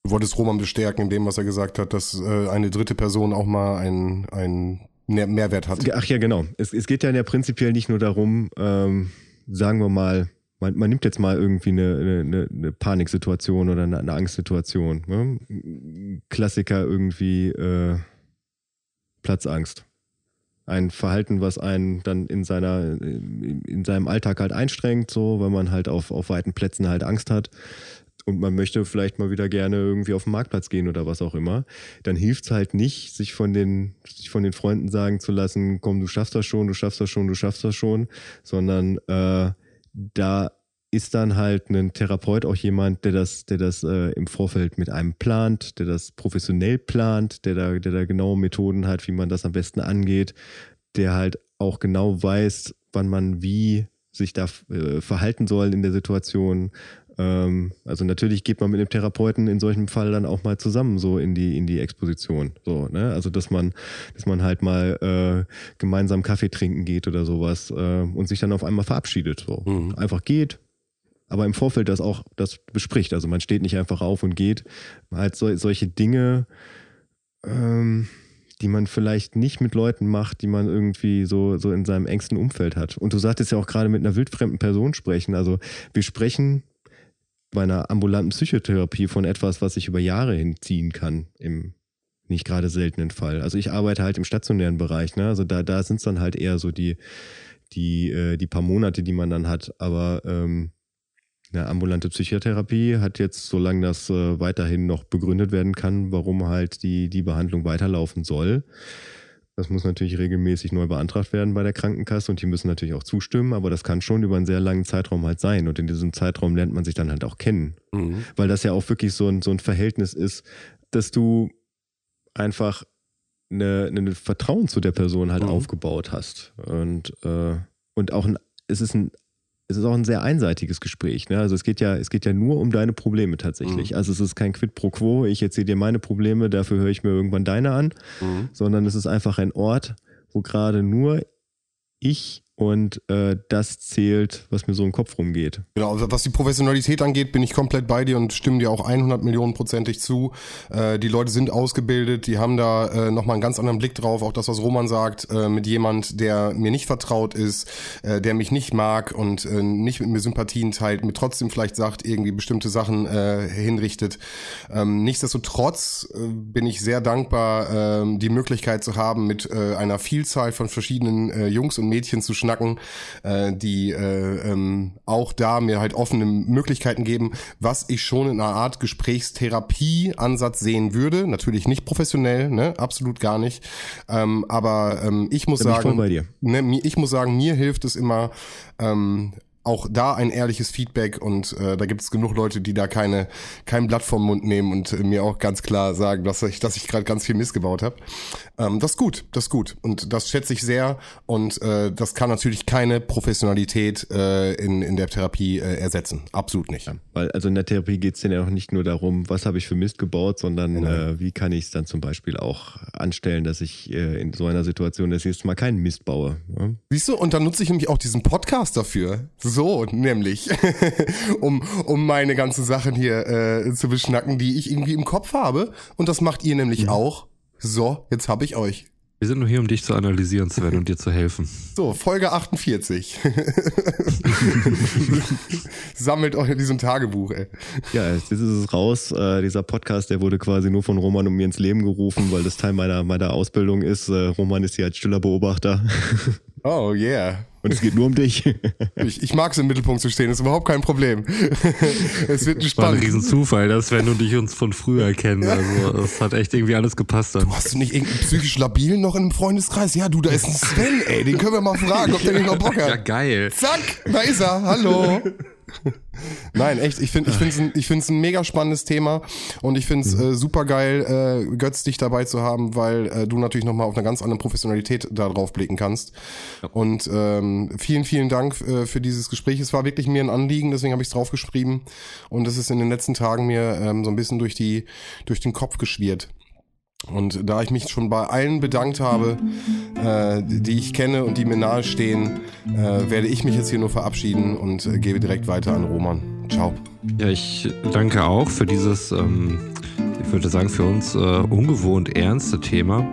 Du wolltest Roman bestärken in dem, was er gesagt hat, dass äh, eine dritte Person auch mal einen, einen Mehrwert hat. Ach ja, genau. Es, es geht ja, ja prinzipiell nicht nur darum, ähm, sagen wir mal, man, man nimmt jetzt mal irgendwie eine, eine, eine Paniksituation oder eine, eine Angstsituation. Ne? Klassiker irgendwie äh, Platzangst. Ein Verhalten, was einen dann in seiner, in seinem Alltag halt einstrengt, so, weil man halt auf, auf weiten Plätzen halt Angst hat und man möchte vielleicht mal wieder gerne irgendwie auf den Marktplatz gehen oder was auch immer, dann hilft es halt nicht, sich von den, sich von den Freunden sagen zu lassen, komm, du schaffst das schon, du schaffst das schon, du schaffst das schon, sondern äh, da ist dann halt ein Therapeut auch jemand, der das, der das äh, im Vorfeld mit einem plant, der das professionell plant, der da, der da genaue Methoden hat, wie man das am besten angeht, der halt auch genau weiß, wann man wie sich da äh, verhalten soll in der Situation, also natürlich geht man mit dem Therapeuten in solchem Fall dann auch mal zusammen so in die, in die Exposition. So, ne? Also dass man, dass man halt mal äh, gemeinsam Kaffee trinken geht oder sowas äh, und sich dann auf einmal verabschiedet. So. Mhm. Einfach geht, aber im Vorfeld das auch das bespricht. Also man steht nicht einfach auf und geht. Halt so, solche Dinge, ähm, die man vielleicht nicht mit Leuten macht, die man irgendwie so, so in seinem engsten Umfeld hat. Und du sagtest ja auch gerade mit einer wildfremden Person sprechen. Also wir sprechen bei einer ambulanten Psychotherapie von etwas, was sich über Jahre hinziehen kann, im nicht gerade seltenen Fall. Also ich arbeite halt im stationären Bereich, ne? Also da, da sind es dann halt eher so die, die, äh, die paar Monate, die man dann hat. Aber ähm, eine ambulante Psychotherapie hat jetzt, solange das äh, weiterhin noch begründet werden kann, warum halt die, die Behandlung weiterlaufen soll, das muss natürlich regelmäßig neu beantragt werden bei der Krankenkasse und die müssen natürlich auch zustimmen, aber das kann schon über einen sehr langen Zeitraum halt sein. Und in diesem Zeitraum lernt man sich dann halt auch kennen. Mhm. Weil das ja auch wirklich so ein, so ein Verhältnis ist, dass du einfach eine, eine Vertrauen zu der Person halt mhm. aufgebaut hast. Und, äh, und auch ein, es ist ein es ist auch ein sehr einseitiges Gespräch. Ne? Also es geht ja, es geht ja nur um deine Probleme tatsächlich. Mhm. Also es ist kein Quid pro quo, ich erzähle dir meine Probleme, dafür höre ich mir irgendwann deine an, mhm. sondern es ist einfach ein Ort, wo gerade nur ich und äh, das zählt, was mir so im Kopf rumgeht. Genau, was die Professionalität angeht, bin ich komplett bei dir und stimme dir auch 100 Millionen prozentig zu. Äh, die Leute sind ausgebildet, die haben da äh, nochmal einen ganz anderen Blick drauf, auch das, was Roman sagt, äh, mit jemand, der mir nicht vertraut ist, äh, der mich nicht mag und äh, nicht mit mir Sympathien teilt, mir trotzdem vielleicht sagt, irgendwie bestimmte Sachen äh, hinrichtet. Ähm, nichtsdestotrotz bin ich sehr dankbar, äh, die Möglichkeit zu haben, mit einer Vielzahl von verschiedenen Jungs und Mädchen zu schneiden schnacken, äh, die äh, ähm, auch da mir halt offene Möglichkeiten geben, was ich schon in einer Art Gesprächstherapie-Ansatz sehen würde. Natürlich nicht professionell, ne, absolut gar nicht. Ähm, aber ähm, ich muss sagen, ich, ne, ich muss sagen, mir hilft es immer, ähm, auch da ein ehrliches Feedback und äh, da gibt es genug Leute, die da keine kein Blatt vom Mund nehmen und äh, mir auch ganz klar sagen, dass ich, dass ich gerade ganz viel missgebaut habe. Ähm, das ist gut, das ist gut und das schätze ich sehr und äh, das kann natürlich keine Professionalität äh, in, in der Therapie äh, ersetzen. Absolut nicht. Ja, weil also in der Therapie geht es ja auch nicht nur darum, was habe ich für Mist gebaut, sondern genau. äh, wie kann ich es dann zum Beispiel auch anstellen, dass ich äh, in so einer Situation das nächste Mal keinen Mist baue. Ja? Siehst du, und dann nutze ich nämlich auch diesen Podcast dafür. So, nämlich, [laughs] um, um meine ganzen Sachen hier äh, zu beschnacken, die ich irgendwie im Kopf habe. Und das macht ihr nämlich mhm. auch. So, jetzt habe ich euch. Wir sind nur hier, um dich zu analysieren, Sven, und dir zu helfen. So, Folge 48. [laughs] [laughs] Sammelt euch in diesem Tagebuch, ey. Ja, jetzt ist es raus. Äh, dieser Podcast, der wurde quasi nur von Roman und mir ins Leben gerufen, weil das Teil meiner, meiner Ausbildung ist. Äh, Roman ist hier als stiller Beobachter. Oh, yeah. Und es geht nur um dich. [laughs] Ich, ich mag es im Mittelpunkt zu stehen, ist überhaupt kein Problem. [laughs] es wird spannend. War ein Riesenzufall, dass Sven und ich uns von früher kennen. Also es hat echt irgendwie alles gepasst dann. Du hast du nicht irgendeinen psychisch labilen noch in einem Freundeskreis? Ja, du, da ist ein Sven, ey, den können wir mal fragen, ob der nicht noch Bock hat. Ja, geil. Zack, da ist er, hallo. [laughs] Nein, echt, ich finde ich finde es ein, ich find's ein mega spannendes Thema und ich finde es mhm. äh, super geil, äh, Götz dich dabei zu haben, weil äh, du natürlich nochmal auf eine ganz andere Professionalität da drauf blicken kannst. Ja. Und ähm, vielen, vielen Dank äh, für dieses Gespräch. Es war wirklich mir ein Anliegen, deswegen habe ich es draufgeschrieben und es ist in den letzten Tagen mir ähm, so ein bisschen durch die durch den Kopf geschwirrt. Und da ich mich schon bei allen bedankt habe, äh, die ich kenne und die mir nahestehen, äh, werde ich mich jetzt hier nur verabschieden und äh, gebe direkt weiter an Roman. Ciao. Ja, ich danke auch für dieses, ähm, ich würde sagen, für uns äh, ungewohnt ernste Thema.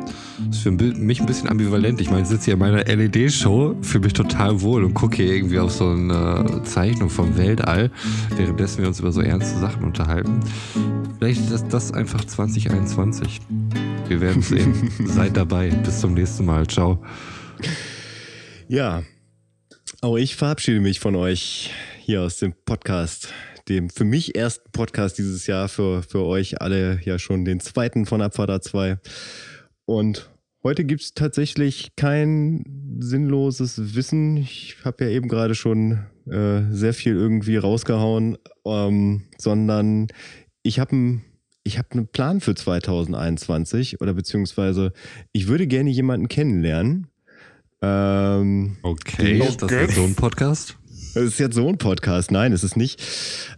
Das ist für mich ein bisschen ambivalent. Ich meine, ich sitze hier in meiner LED-Show, fühle mich total wohl und gucke hier irgendwie auf so eine Zeichnung vom Weltall, währenddessen wir uns über so ernste Sachen unterhalten. Vielleicht ist das, das einfach 2021. Wir werden sehen. [laughs] Seid dabei. Bis zum nächsten Mal. Ciao. Ja, auch ich verabschiede mich von euch hier aus dem Podcast, dem für mich ersten Podcast dieses Jahr, für, für euch alle ja schon den zweiten von Abfahrt 2. Und heute gibt es tatsächlich kein sinnloses Wissen. Ich habe ja eben gerade schon äh, sehr viel irgendwie rausgehauen, ähm, sondern ich habe einen ich habe einen Plan für 2021 oder beziehungsweise ich würde gerne jemanden kennenlernen. Ähm, okay, ist das so ein Podcast? Das ist jetzt so ein Podcast. Nein, ist es nicht.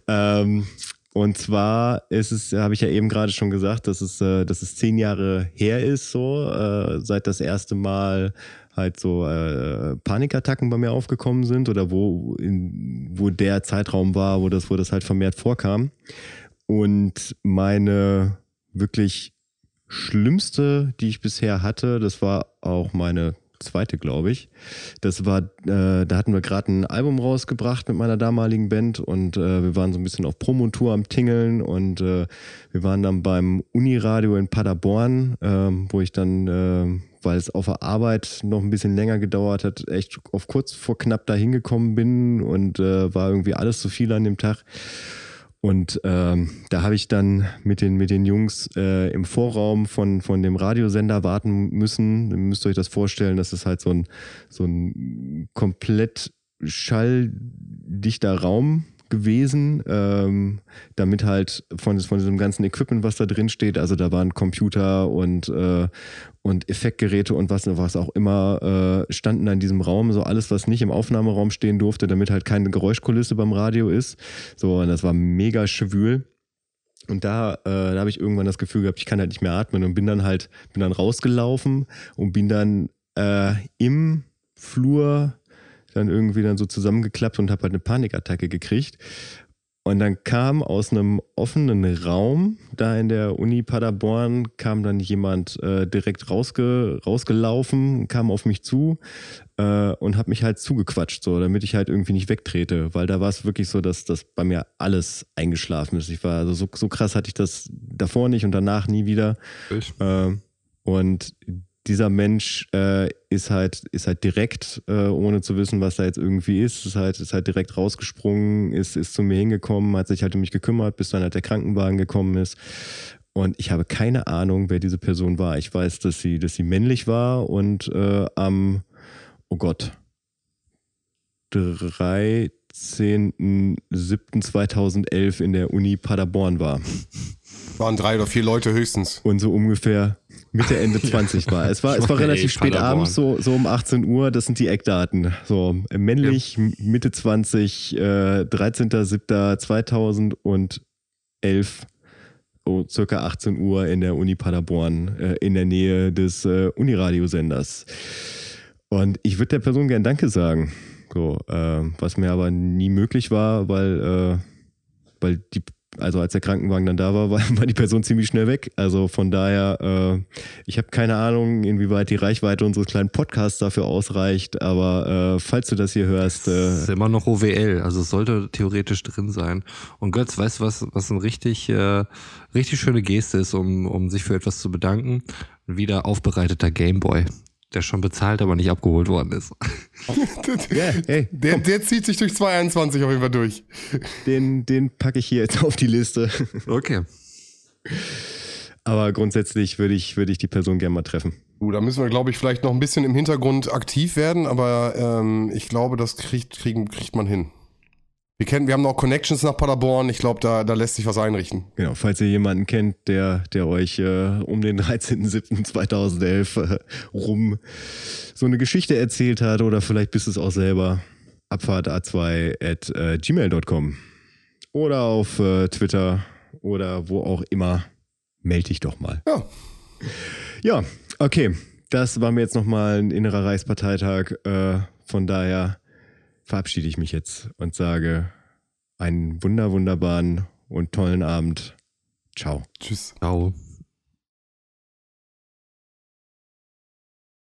Ähm, und zwar ist es, habe ich ja eben gerade schon gesagt, dass es, äh, dass es zehn Jahre her ist, so, äh, seit das erste Mal halt so äh, Panikattacken bei mir aufgekommen sind oder wo, in, wo der Zeitraum war, wo das, wo das halt vermehrt vorkam. Und meine wirklich schlimmste, die ich bisher hatte, das war auch meine zweite, glaube ich. Das war, äh, da hatten wir gerade ein Album rausgebracht mit meiner damaligen Band und äh, wir waren so ein bisschen auf Promotour am Tingeln und äh, wir waren dann beim Uniradio in Paderborn, ähm, wo ich dann, äh, weil es auf der Arbeit noch ein bisschen länger gedauert hat, echt auf kurz vor knapp da hingekommen bin und äh, war irgendwie alles zu viel an dem Tag. Und ähm, da habe ich dann mit den, mit den Jungs äh, im Vorraum von, von dem Radiosender warten müssen. Ihr müsst euch das vorstellen, das ist halt so ein, so ein komplett schalldichter Raum gewesen, ähm, damit halt von, von diesem ganzen Equipment, was da drin steht, also da waren Computer und, äh, und Effektgeräte und was, was auch immer äh, standen da in diesem Raum, so alles, was nicht im Aufnahmeraum stehen durfte, damit halt keine Geräuschkulisse beim Radio ist. So, und das war mega schwül. Und da, äh, da habe ich irgendwann das Gefühl gehabt, ich kann halt nicht mehr atmen und bin dann halt, bin dann rausgelaufen und bin dann äh, im Flur dann irgendwie dann so zusammengeklappt und habe halt eine Panikattacke gekriegt. Und dann kam aus einem offenen Raum, da in der Uni Paderborn, kam dann jemand äh, direkt rausge rausgelaufen, kam auf mich zu äh, und hat mich halt zugequatscht, so, damit ich halt irgendwie nicht wegtrete. Weil da war es wirklich so, dass das bei mir alles eingeschlafen ist. Ich war, also so, so krass hatte ich das davor nicht und danach nie wieder. Äh, und dieser Mensch äh, ist halt ist halt direkt, äh, ohne zu wissen, was da jetzt irgendwie ist, ist halt ist halt direkt rausgesprungen, ist ist zu mir hingekommen, hat sich halt um mich gekümmert, bis dann halt der Krankenwagen gekommen ist. Und ich habe keine Ahnung, wer diese Person war. Ich weiß, dass sie dass sie männlich war und äh, am oh Gott 3. 13.07.2011 in der Uni Paderborn war. Waren drei oder vier Leute höchstens. Und so ungefähr Mitte, Ende [laughs] 20 war. Es war, es war relativ Ey, spät Paderborn. abends, so, so um 18 Uhr. Das sind die Eckdaten. So männlich, Mitte 20, äh, 13.07.2011, so circa 18 Uhr in der Uni Paderborn, äh, in der Nähe des äh, Uniradiosenders. Und ich würde der Person gern Danke sagen. So, äh, was mir aber nie möglich war, weil, äh, weil die, also als der Krankenwagen dann da war, war, [laughs] war die Person ziemlich schnell weg. Also von daher, äh, ich habe keine Ahnung, inwieweit die Reichweite unseres kleinen Podcasts dafür ausreicht, aber äh, falls du das hier hörst, Das äh, ist immer noch OWL, also es sollte theoretisch drin sein. Und Götz, weißt du, was, was ein richtig, äh, richtig schöne Geste ist, um, um sich für etwas zu bedanken? Ein wieder aufbereiteter Gameboy, der schon bezahlt, aber nicht abgeholt worden ist. [laughs] hey, Der, der zieht sich durch 221 auf jeden Fall durch. den, den packe ich hier jetzt auf die Liste. Okay. Aber grundsätzlich würde ich, würde ich die Person gerne mal treffen. Uh, da müssen wir, glaube ich, vielleicht noch ein bisschen im Hintergrund aktiv werden, aber ähm, ich glaube, das kriegt, kriegen, kriegt man hin. Wir, kennen, wir haben noch Connections nach Paderborn. Ich glaube, da, da lässt sich was einrichten. Genau, falls ihr jemanden kennt, der, der euch äh, um den 13.07.2011 äh, rum so eine Geschichte erzählt hat oder vielleicht bist du es auch selber, abfahrt.a2 at äh, gmail.com oder auf äh, Twitter oder wo auch immer, melde dich doch mal. Ja, Ja, okay, das war mir jetzt nochmal ein innerer Reichsparteitag. Äh, von daher verabschiede ich mich jetzt und sage einen wunder, wunderbaren und tollen Abend. Ciao. tschüss. Ciao.